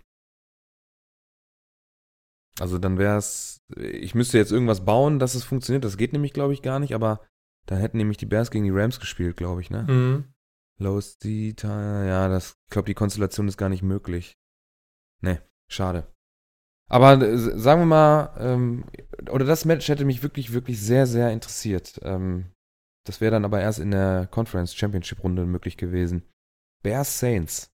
Also dann wäre es, ich müsste jetzt irgendwas bauen, dass es funktioniert. Das geht nämlich, glaube ich, gar nicht, aber dann hätten nämlich die Bears gegen die Rams gespielt, glaube ich, ne? Mhm. Lowest die, ja, das, ich glaube, die Konstellation ist gar nicht möglich. Nee, schade. Aber äh, sagen wir mal, ähm, oder das Match hätte mich wirklich, wirklich sehr, sehr interessiert. Ähm, das wäre dann aber erst in der Conference Championship Runde möglich gewesen. Bears Saints.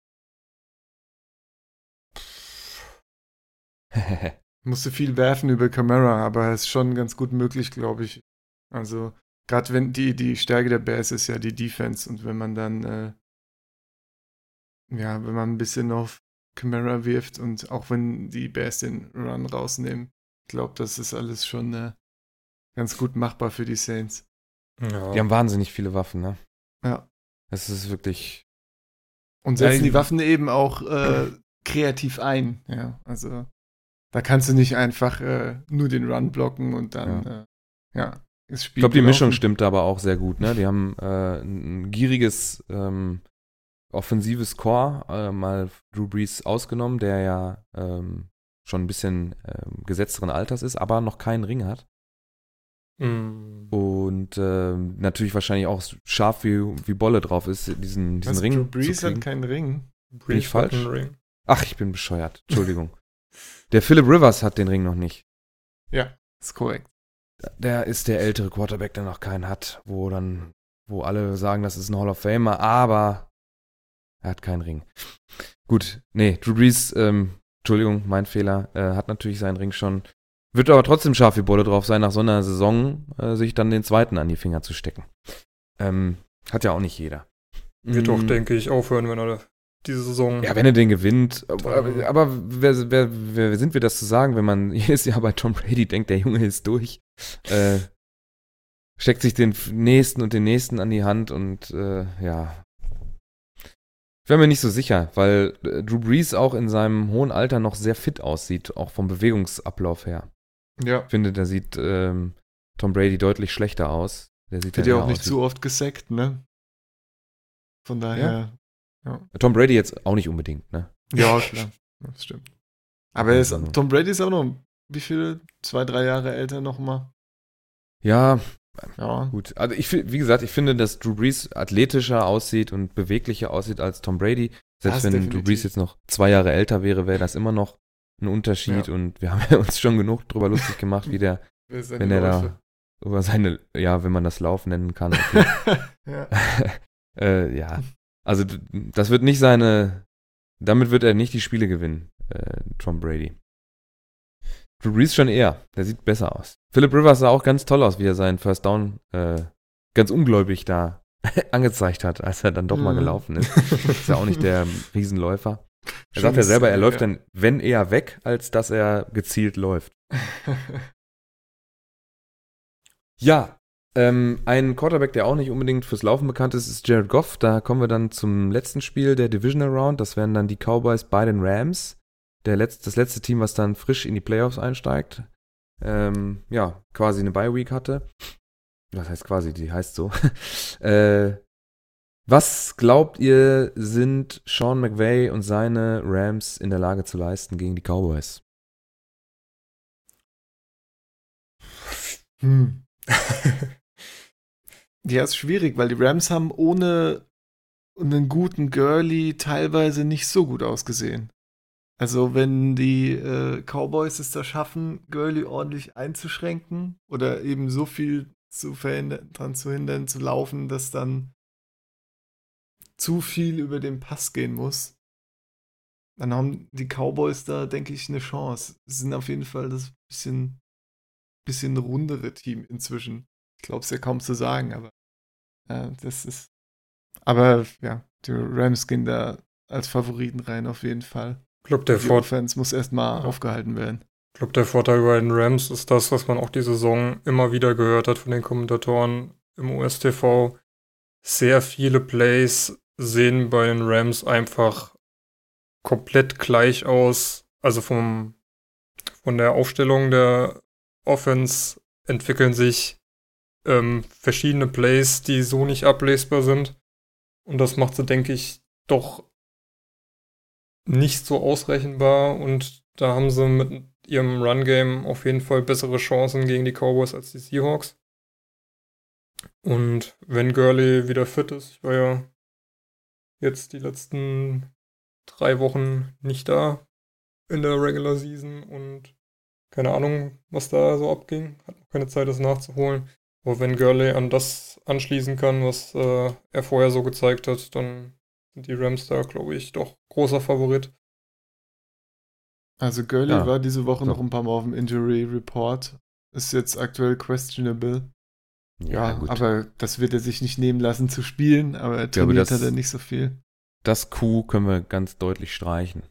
Musste viel werfen über Camara, aber es ist schon ganz gut möglich, glaube ich. Also, gerade wenn die, die Stärke der Bears ist ja die Defense und wenn man dann, äh, ja, wenn man ein bisschen auf Camara wirft und auch wenn die Bears den Run rausnehmen, ich glaube, das ist alles schon äh, ganz gut machbar für die Saints. Ja. Die haben wahnsinnig viele Waffen, ne? Ja. Es ist wirklich. Und setzen die Waffen eben auch äh, kreativ ein, ja. Also da kannst du nicht einfach äh, nur den Run blocken und dann, ja. Äh, ja ich glaube, die Mischung stimmt aber auch sehr gut, ne? Die haben äh, ein gieriges ähm, offensives Core, äh, mal Drew Brees ausgenommen, der ja ähm, schon ein bisschen ähm, gesetzteren Alters ist, aber noch keinen Ring hat. Mm. Und äh, natürlich wahrscheinlich auch scharf wie, wie Bolle drauf ist, diesen, diesen Was, Ring. Drew Brees hat keinen Ring. Bin ich falsch? Ach, ich bin bescheuert. Entschuldigung. der Philip Rivers hat den Ring noch nicht. Ja, ist korrekt. Der ist der ältere Quarterback, der noch keinen hat, wo dann, wo alle sagen, das ist ein Hall of Famer, aber er hat keinen Ring. Gut, nee, Drew Brees, ähm, Entschuldigung, mein Fehler, äh, hat natürlich seinen Ring schon. Wird aber trotzdem scharf wie Bolle drauf sein, nach so einer Saison äh, sich dann den zweiten an die Finger zu stecken. Ähm, hat ja auch nicht jeder. Wird mhm. doch, denke ich, aufhören, wenn er diese Saison. Ja, wenn er den gewinnt. Aber, aber wer, wer, wer sind wir das zu sagen, wenn man jedes Jahr bei Tom Brady denkt, der Junge ist durch? Äh, steckt sich den nächsten und den nächsten an die Hand und äh, ja. Ich wäre mir nicht so sicher, weil äh, Drew Brees auch in seinem hohen Alter noch sehr fit aussieht, auch vom Bewegungsablauf her. Ja. Ich finde, da sieht ähm, Tom Brady deutlich schlechter aus. Der sieht Wird ja auch nicht aus zu oft gesackt, ne? Von daher. wie- Tom Brady jetzt auch nicht unbedingt, ne? Ja, klar. Das stimmt. Aber er ist, Tom Brady ist auch noch, wie viele? Zwei, drei Jahre älter nochmal. Ja, Ja. Gut, also ich wie gesagt, ich finde, dass Drew Brees athletischer aussieht und beweglicher aussieht als Tom Brady. Selbst Das wenn Drew definitiv. Brees jetzt noch zwei Jahre älter wäre, wäre das immer noch ein Unterschied. Ja. Und wir haben uns schon genug drüber lustig gemacht, wie der, wenn er da über seine, ja, wenn man das Lauf nennen kann. Okay. ja. äh, ja, also das wird nicht seine, damit wird er nicht die Spiele gewinnen, äh, Tom Brady. Drew Brees schon eher, der sieht besser aus. Philip Rivers sah auch ganz toll aus, wie er seinen First Down äh, ganz ungläubig da angezeigt hat, als er dann doch mal Mhm. gelaufen ist. Ist ja auch nicht der Riesenläufer. Er sagt ja selber, er läuft ja. dann, wenn eher weg, als dass er gezielt läuft. Ja, ähm, ein Quarterback, der auch nicht unbedingt fürs Laufen bekannt ist, ist Jared Goff. Da kommen wir dann zum letzten Spiel der Divisional Round. Das wären dann die Cowboys bei den Rams. Der letzte, das letzte Team, was dann frisch in die Playoffs einsteigt. Ähm, ja, quasi eine Bye-Week hatte. Was heißt quasi? Die heißt so. äh, was glaubt ihr, sind Sean McVay und seine Rams in der Lage zu leisten gegen die Cowboys? Hm. Ja, ist schwierig, weil die Rams haben ohne einen guten Gurley teilweise nicht so gut ausgesehen. Also wenn die äh, Cowboys es da schaffen, Gurley ordentlich einzuschränken oder eben so viel zu verhindern, dran zu hindern, zu laufen, dass dann zu viel über den Pass gehen muss, dann haben die Cowboys da, denke ich, eine Chance. Sie sind auf jeden Fall das bisschen, bisschen rundere Team inzwischen. Ich glaube es ja kaum zu sagen, aber äh, das ist. Aber ja, die Rams gehen da als Favoriten rein, auf jeden Fall. Glaube, der, Vor Offense muss erstmal Ja. aufgehalten werden. ich glaub, der Vorteil bei den Rams ist das, was man auch die Saison immer wieder gehört hat von den Kommentatoren im USTV. Sehr viele Plays sehen bei den Rams einfach komplett gleich aus. Also vom, von der Aufstellung der Offense entwickeln sich ähm, verschiedene Plays, die so nicht ablesbar sind. Und das macht sie, denke ich, doch nicht so ausrechenbar. Und da haben sie mit ihrem Run-Game auf jeden Fall bessere Chancen gegen die Cowboys als die Seahawks. Und wenn Gurley wieder fit ist, ich war ja jetzt die letzten drei Wochen nicht da in der Regular Season und keine Ahnung, was da so abging. Hat noch keine Zeit, das nachzuholen. Aber wenn Gurley an das anschließen kann, was äh, er vorher so gezeigt hat, dann sind die Rams da, glaube ich, doch großer Favorit. Also Gurley Ja. war diese Woche So. noch ein paar Mal auf dem Injury Report. Ist jetzt aktuell questionable. Ja, aber das wird er sich nicht nehmen lassen zu spielen, aber er glaube, trainiert das- hat er nicht so viel. das Q können wir ganz deutlich streichen.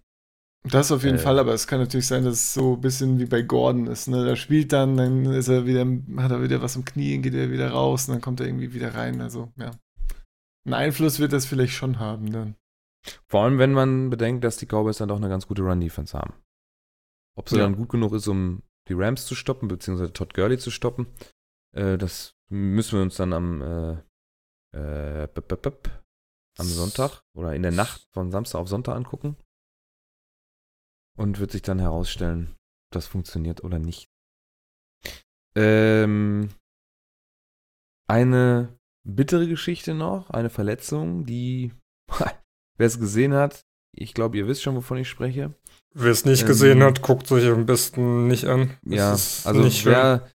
Das auf jeden Äh. Fall, aber es kann natürlich sein, dass es so ein bisschen wie bei Gordon ist. Ne? Der spielt dann, dann ist er wieder, hat er wieder was im Knie, geht er wieder raus und dann kommt er irgendwie wieder rein. Also, ja. Einen Einfluss wird das vielleicht schon haben dann. Vor allem, wenn man bedenkt, dass die Cowboys dann doch eine ganz gute Run-Defense haben. Ob sie Ja. dann gut genug ist, um die Rams zu stoppen, beziehungsweise Todd Gurley zu stoppen, äh, das müssen wir uns dann am, äh, äh, bip, bip, bip, am Sonntag oder in der Nacht von Samstag auf Sonntag angucken. Und wird sich dann herausstellen, ob das funktioniert oder nicht. Ähm, eine bittere Geschichte noch, eine Verletzung, die, wer es gesehen hat, ich glaube, ihr wisst schon, wovon ich spreche. Wer es nicht Ähm, gesehen hat, guckt sich am besten nicht an. Ja, also wer,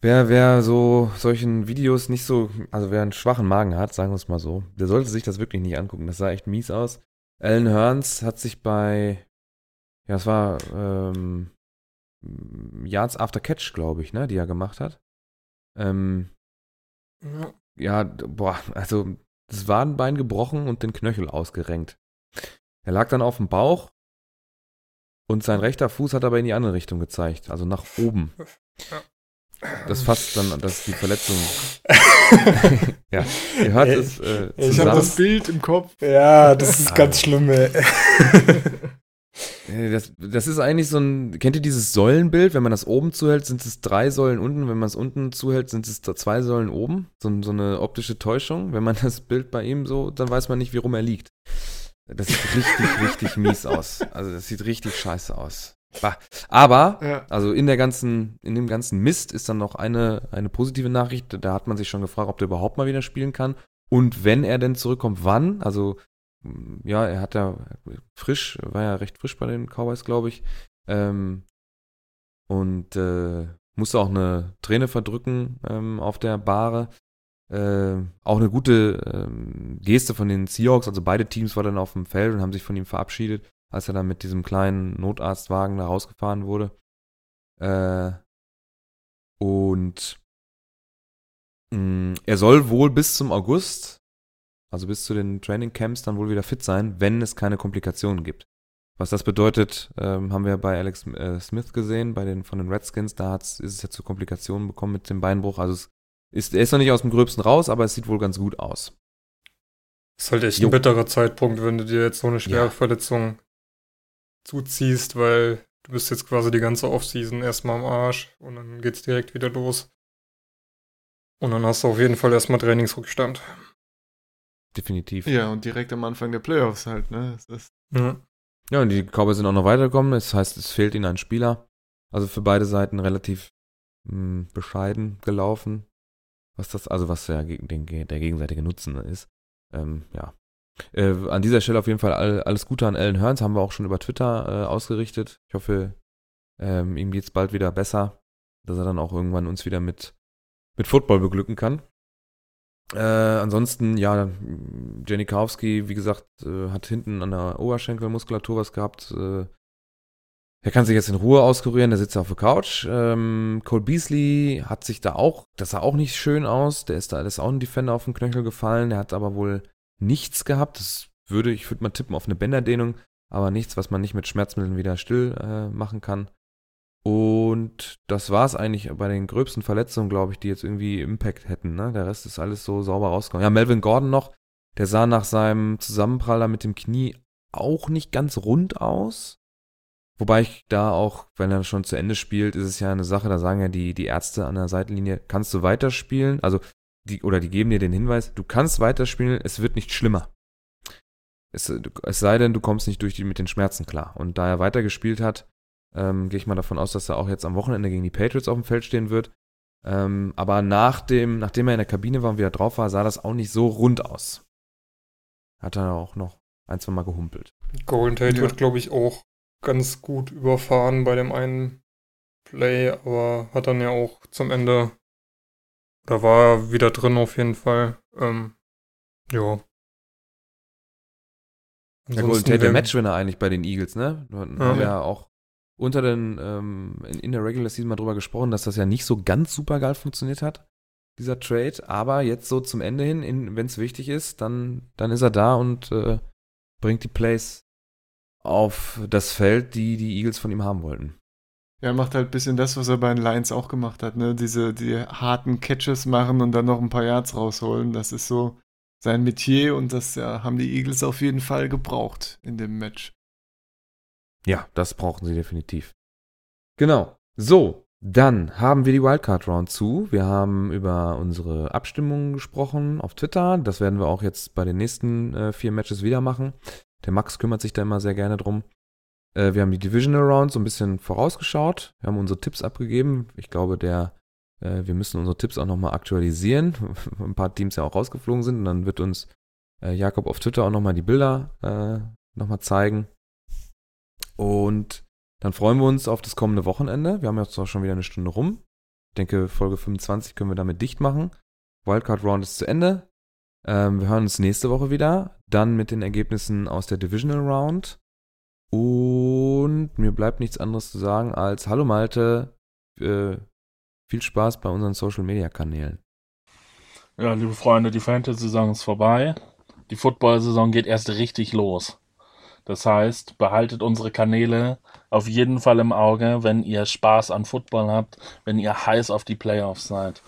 wer, wer so solchen Videos nicht so, also wer einen schwachen Magen hat, sagen wir es mal so, der sollte sich das wirklich nicht angucken. Das sah echt mies aus. Alan Hearns hat sich bei, ja, es war ähm, Yards After Catch, glaube ich, ne, die er gemacht hat. Ähm, Ja. ja, boah, also das Wadenbein gebrochen und den Knöchel ausgerenkt. Er lag dann auf dem Bauch und sein rechter Fuß hat aber in die andere Richtung gezeigt, also nach oben. Das fasst dann, das ist die Verletzung. ja, ihr hört Ey, es äh, ich Ich hab habe das Bild im Kopf. Ja, das ist ganz schlimm, ey. Das, das ist eigentlich so ein, kennt ihr dieses Säulenbild? Wenn man das oben zuhält, sind es drei Säulen unten. Wenn man es unten zuhält, sind es da zwei Säulen oben. So, so eine optische Täuschung. Wenn man das Bild bei ihm so, dann weiß man nicht, wie rum er liegt. Das sieht richtig, richtig mies aus. Also das sieht richtig scheiße aus. Aber, Ja. also in der ganzen, in dem ganzen Mist ist dann noch eine, eine positive Nachricht. Da hat man sich schon gefragt, ob der überhaupt mal wieder spielen kann. Und wenn er denn zurückkommt, wann? Also, mm, ja, er hat ja frisch, war ja recht frisch bei den Cowboys, glaube ich. Ähm, und äh, musste auch eine Träne verdrücken ähm, auf der Bahre. Äh, auch eine gute ähm, Geste von den Seahawks, also beide Teams waren dann auf dem Feld und haben sich von ihm verabschiedet, als er dann mit diesem kleinen Notarztwagen da rausgefahren wurde. Äh, und mh, er soll wohl bis zum August, also bis zu den Training Camps, dann wohl wieder fit sein, wenn es keine Komplikationen gibt. Was das bedeutet, ähm, haben wir bei Alex äh, Smith gesehen, bei den von den Redskins. Da hat's, ist es ja zu Komplikationen bekommen mit dem Beinbruch. Also es ist, er ist noch nicht aus dem Gröbsten raus, aber es sieht wohl ganz gut aus. ist halt echt Jo. ein bitterer Zeitpunkt, wenn du dir jetzt so eine schwere Ja. Verletzung zuziehst, weil du bist jetzt quasi die ganze Offseason erstmal am Arsch und dann geht's direkt wieder los. Und dann hast du auf jeden Fall erstmal Trainingsrückstand. Definitiv. ja, und direkt am Anfang der Playoffs halt, ne? Das ist, Ja. Ja, und die Cowboys sind auch noch weitergekommen. Das heißt, es fehlt ihnen ein Spieler. Also für beide Seiten relativ mh, bescheiden gelaufen. Was das, also was der, geg- den, der gegenseitige Nutzen ist. Ähm, ja. Äh, an dieser Stelle auf jeden Fall all, alles Gute an Alan Hearns, haben wir auch schon über Twitter äh, ausgerichtet. Ich hoffe, ähm, ihm geht's bald wieder besser, dass er dann auch irgendwann uns wieder mit, mit Football beglücken kann. Äh, ansonsten, ja, Janikowski, wie gesagt, äh, hat hinten an der Oberschenkelmuskulatur was gehabt. Äh, er kann sich jetzt in Ruhe auskurieren, der sitzt auf der Couch. Ähm, Cole Beasley hat sich da auch, das sah auch nicht schön aus. Der ist da, der ist auch ein Defender auf den Knöchel gefallen. Der hat aber wohl nichts gehabt. Das würde, ich würde mal tippen auf eine Bänderdehnung, aber nichts, was man nicht mit Schmerzmitteln wieder still äh, machen kann. Und das war es eigentlich bei den gröbsten Verletzungen, glaube ich, die jetzt irgendwie Impact hätten. Ne? Der Rest ist alles so sauber rausgekommen. Ja, Melvin Gordon noch, der sah nach seinem Zusammenprall da mit dem Knie auch nicht ganz rund aus. Wobei ich da auch, wenn er schon zu Ende spielt, ist es ja eine Sache, da sagen ja die, die Ärzte an der Seitenlinie, kannst du weiterspielen? Also, die, oder die geben dir den Hinweis, du kannst weiterspielen, es wird nicht schlimmer. Es, es sei denn, du kommst nicht durch die, mit den Schmerzen klar. Und da er weitergespielt hat, ähm, gehe ich mal davon aus, dass er auch jetzt am Wochenende gegen die Patriots auf dem Feld stehen wird. Ähm, aber nach dem, nachdem er in der Kabine war und wieder drauf war, sah das auch nicht so rund aus. Hat er auch noch ein, zwei Mal gehumpelt. Golden Tate Ja. wird, glaube ich, auch ganz gut überfahren bei dem einen Play, aber hat dann ja auch zum Ende, da war er wieder drin auf jeden Fall. Ähm, ja. Der Golden Ansonsten Tate, der Matchwinner eigentlich bei den Eagles, ne? Wir Ja. haben ja auch unter den, ähm, in, in der Regular Season mal drüber gesprochen, dass das ja nicht so ganz super geil funktioniert hat, dieser Trade. Aber jetzt so zum Ende hin, wenn es wichtig ist, dann, dann ist er da und äh, bringt die Plays auf das Feld, die die Eagles von ihm haben wollten. Er macht halt ein bisschen das, was er bei den Lions auch gemacht hat, ne? Diese die harten Catches machen und dann noch ein paar Yards rausholen. Das ist so sein Metier und das ja, haben die Eagles auf jeden Fall gebraucht in dem Match. Ja, das brauchen sie definitiv. Genau. So, dann haben wir die Wildcard Round zu. Wir haben über unsere Abstimmungen gesprochen auf Twitter. Das werden wir auch jetzt bei den nächsten äh, vier Matches wieder machen. Der Max kümmert sich da immer sehr gerne drum. Äh, wir haben die Divisional Round so ein bisschen vorausgeschaut. Wir haben unsere Tipps abgegeben. Ich glaube, der, äh, wir müssen unsere Tipps auch nochmal aktualisieren. ein paar Teams ja auch rausgeflogen sind. Und dann wird uns äh, Jakob auf Twitter auch nochmal die Bilder äh, nochmal zeigen. Und dann freuen wir uns auf das kommende Wochenende. Wir haben jetzt auch schon wieder eine Stunde rum. Ich denke, Folge 25 können wir damit dicht machen. Wildcard Round ist zu Ende. Ähm, wir hören uns nächste Woche wieder. Dann mit den Ergebnissen aus der Divisional Round. Und mir bleibt nichts anderes zu sagen als Hallo Malte. Äh, viel Spaß bei unseren Social Media Kanälen. Ja, liebe Freunde, die Fantasy-Saison ist vorbei. Die Football-Saison geht erst richtig los. Das heißt, behaltet unsere Kanäle auf jeden Fall im Auge, wenn ihr Spaß an Football habt, wenn ihr heiß auf die Playoffs seid.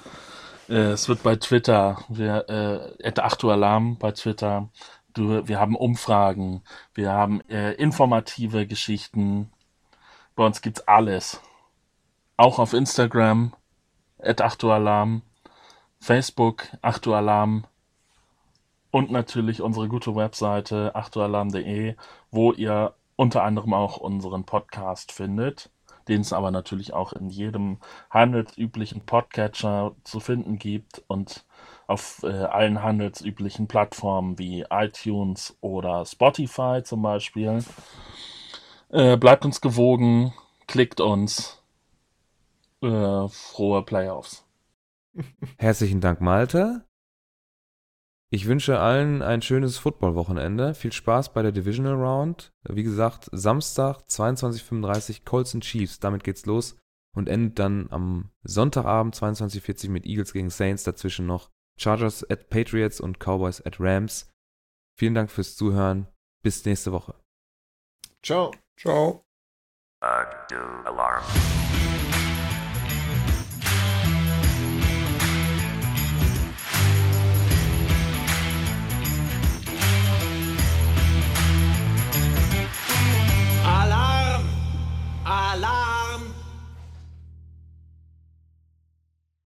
Äh, es wird bei Twitter, wir, äh, Achtualarm bei Twitter, du, wir haben Umfragen, wir haben äh, informative Geschichten. Bei uns gibt's alles. Auch auf Instagram, Achtualarm, Facebook, Achtualarm und natürlich unsere gute Webseite achtualarm.de, wo ihr unter anderem auch unseren Podcast findet, den es aber natürlich auch in jedem handelsüblichen Podcatcher zu finden gibt und auf äh, allen handelsüblichen Plattformen wie iTunes oder Spotify zum Beispiel. Äh, bleibt uns gewogen, klickt uns. Äh, frohe Playoffs. Herzlichen Dank, Malte. Ich wünsche allen ein schönes Football-Wochenende. Viel Spaß bei der Divisional Round. Wie gesagt, Samstag 22.35 Colts und Chiefs. Damit geht's los und endet dann am Sonntagabend 22.40 mit Eagles gegen Saints. Dazwischen noch Chargers at Patriots und Cowboys at Rams. Vielen Dank fürs Zuhören. Bis nächste Woche. Ciao. Ciao. Uh, do alarm.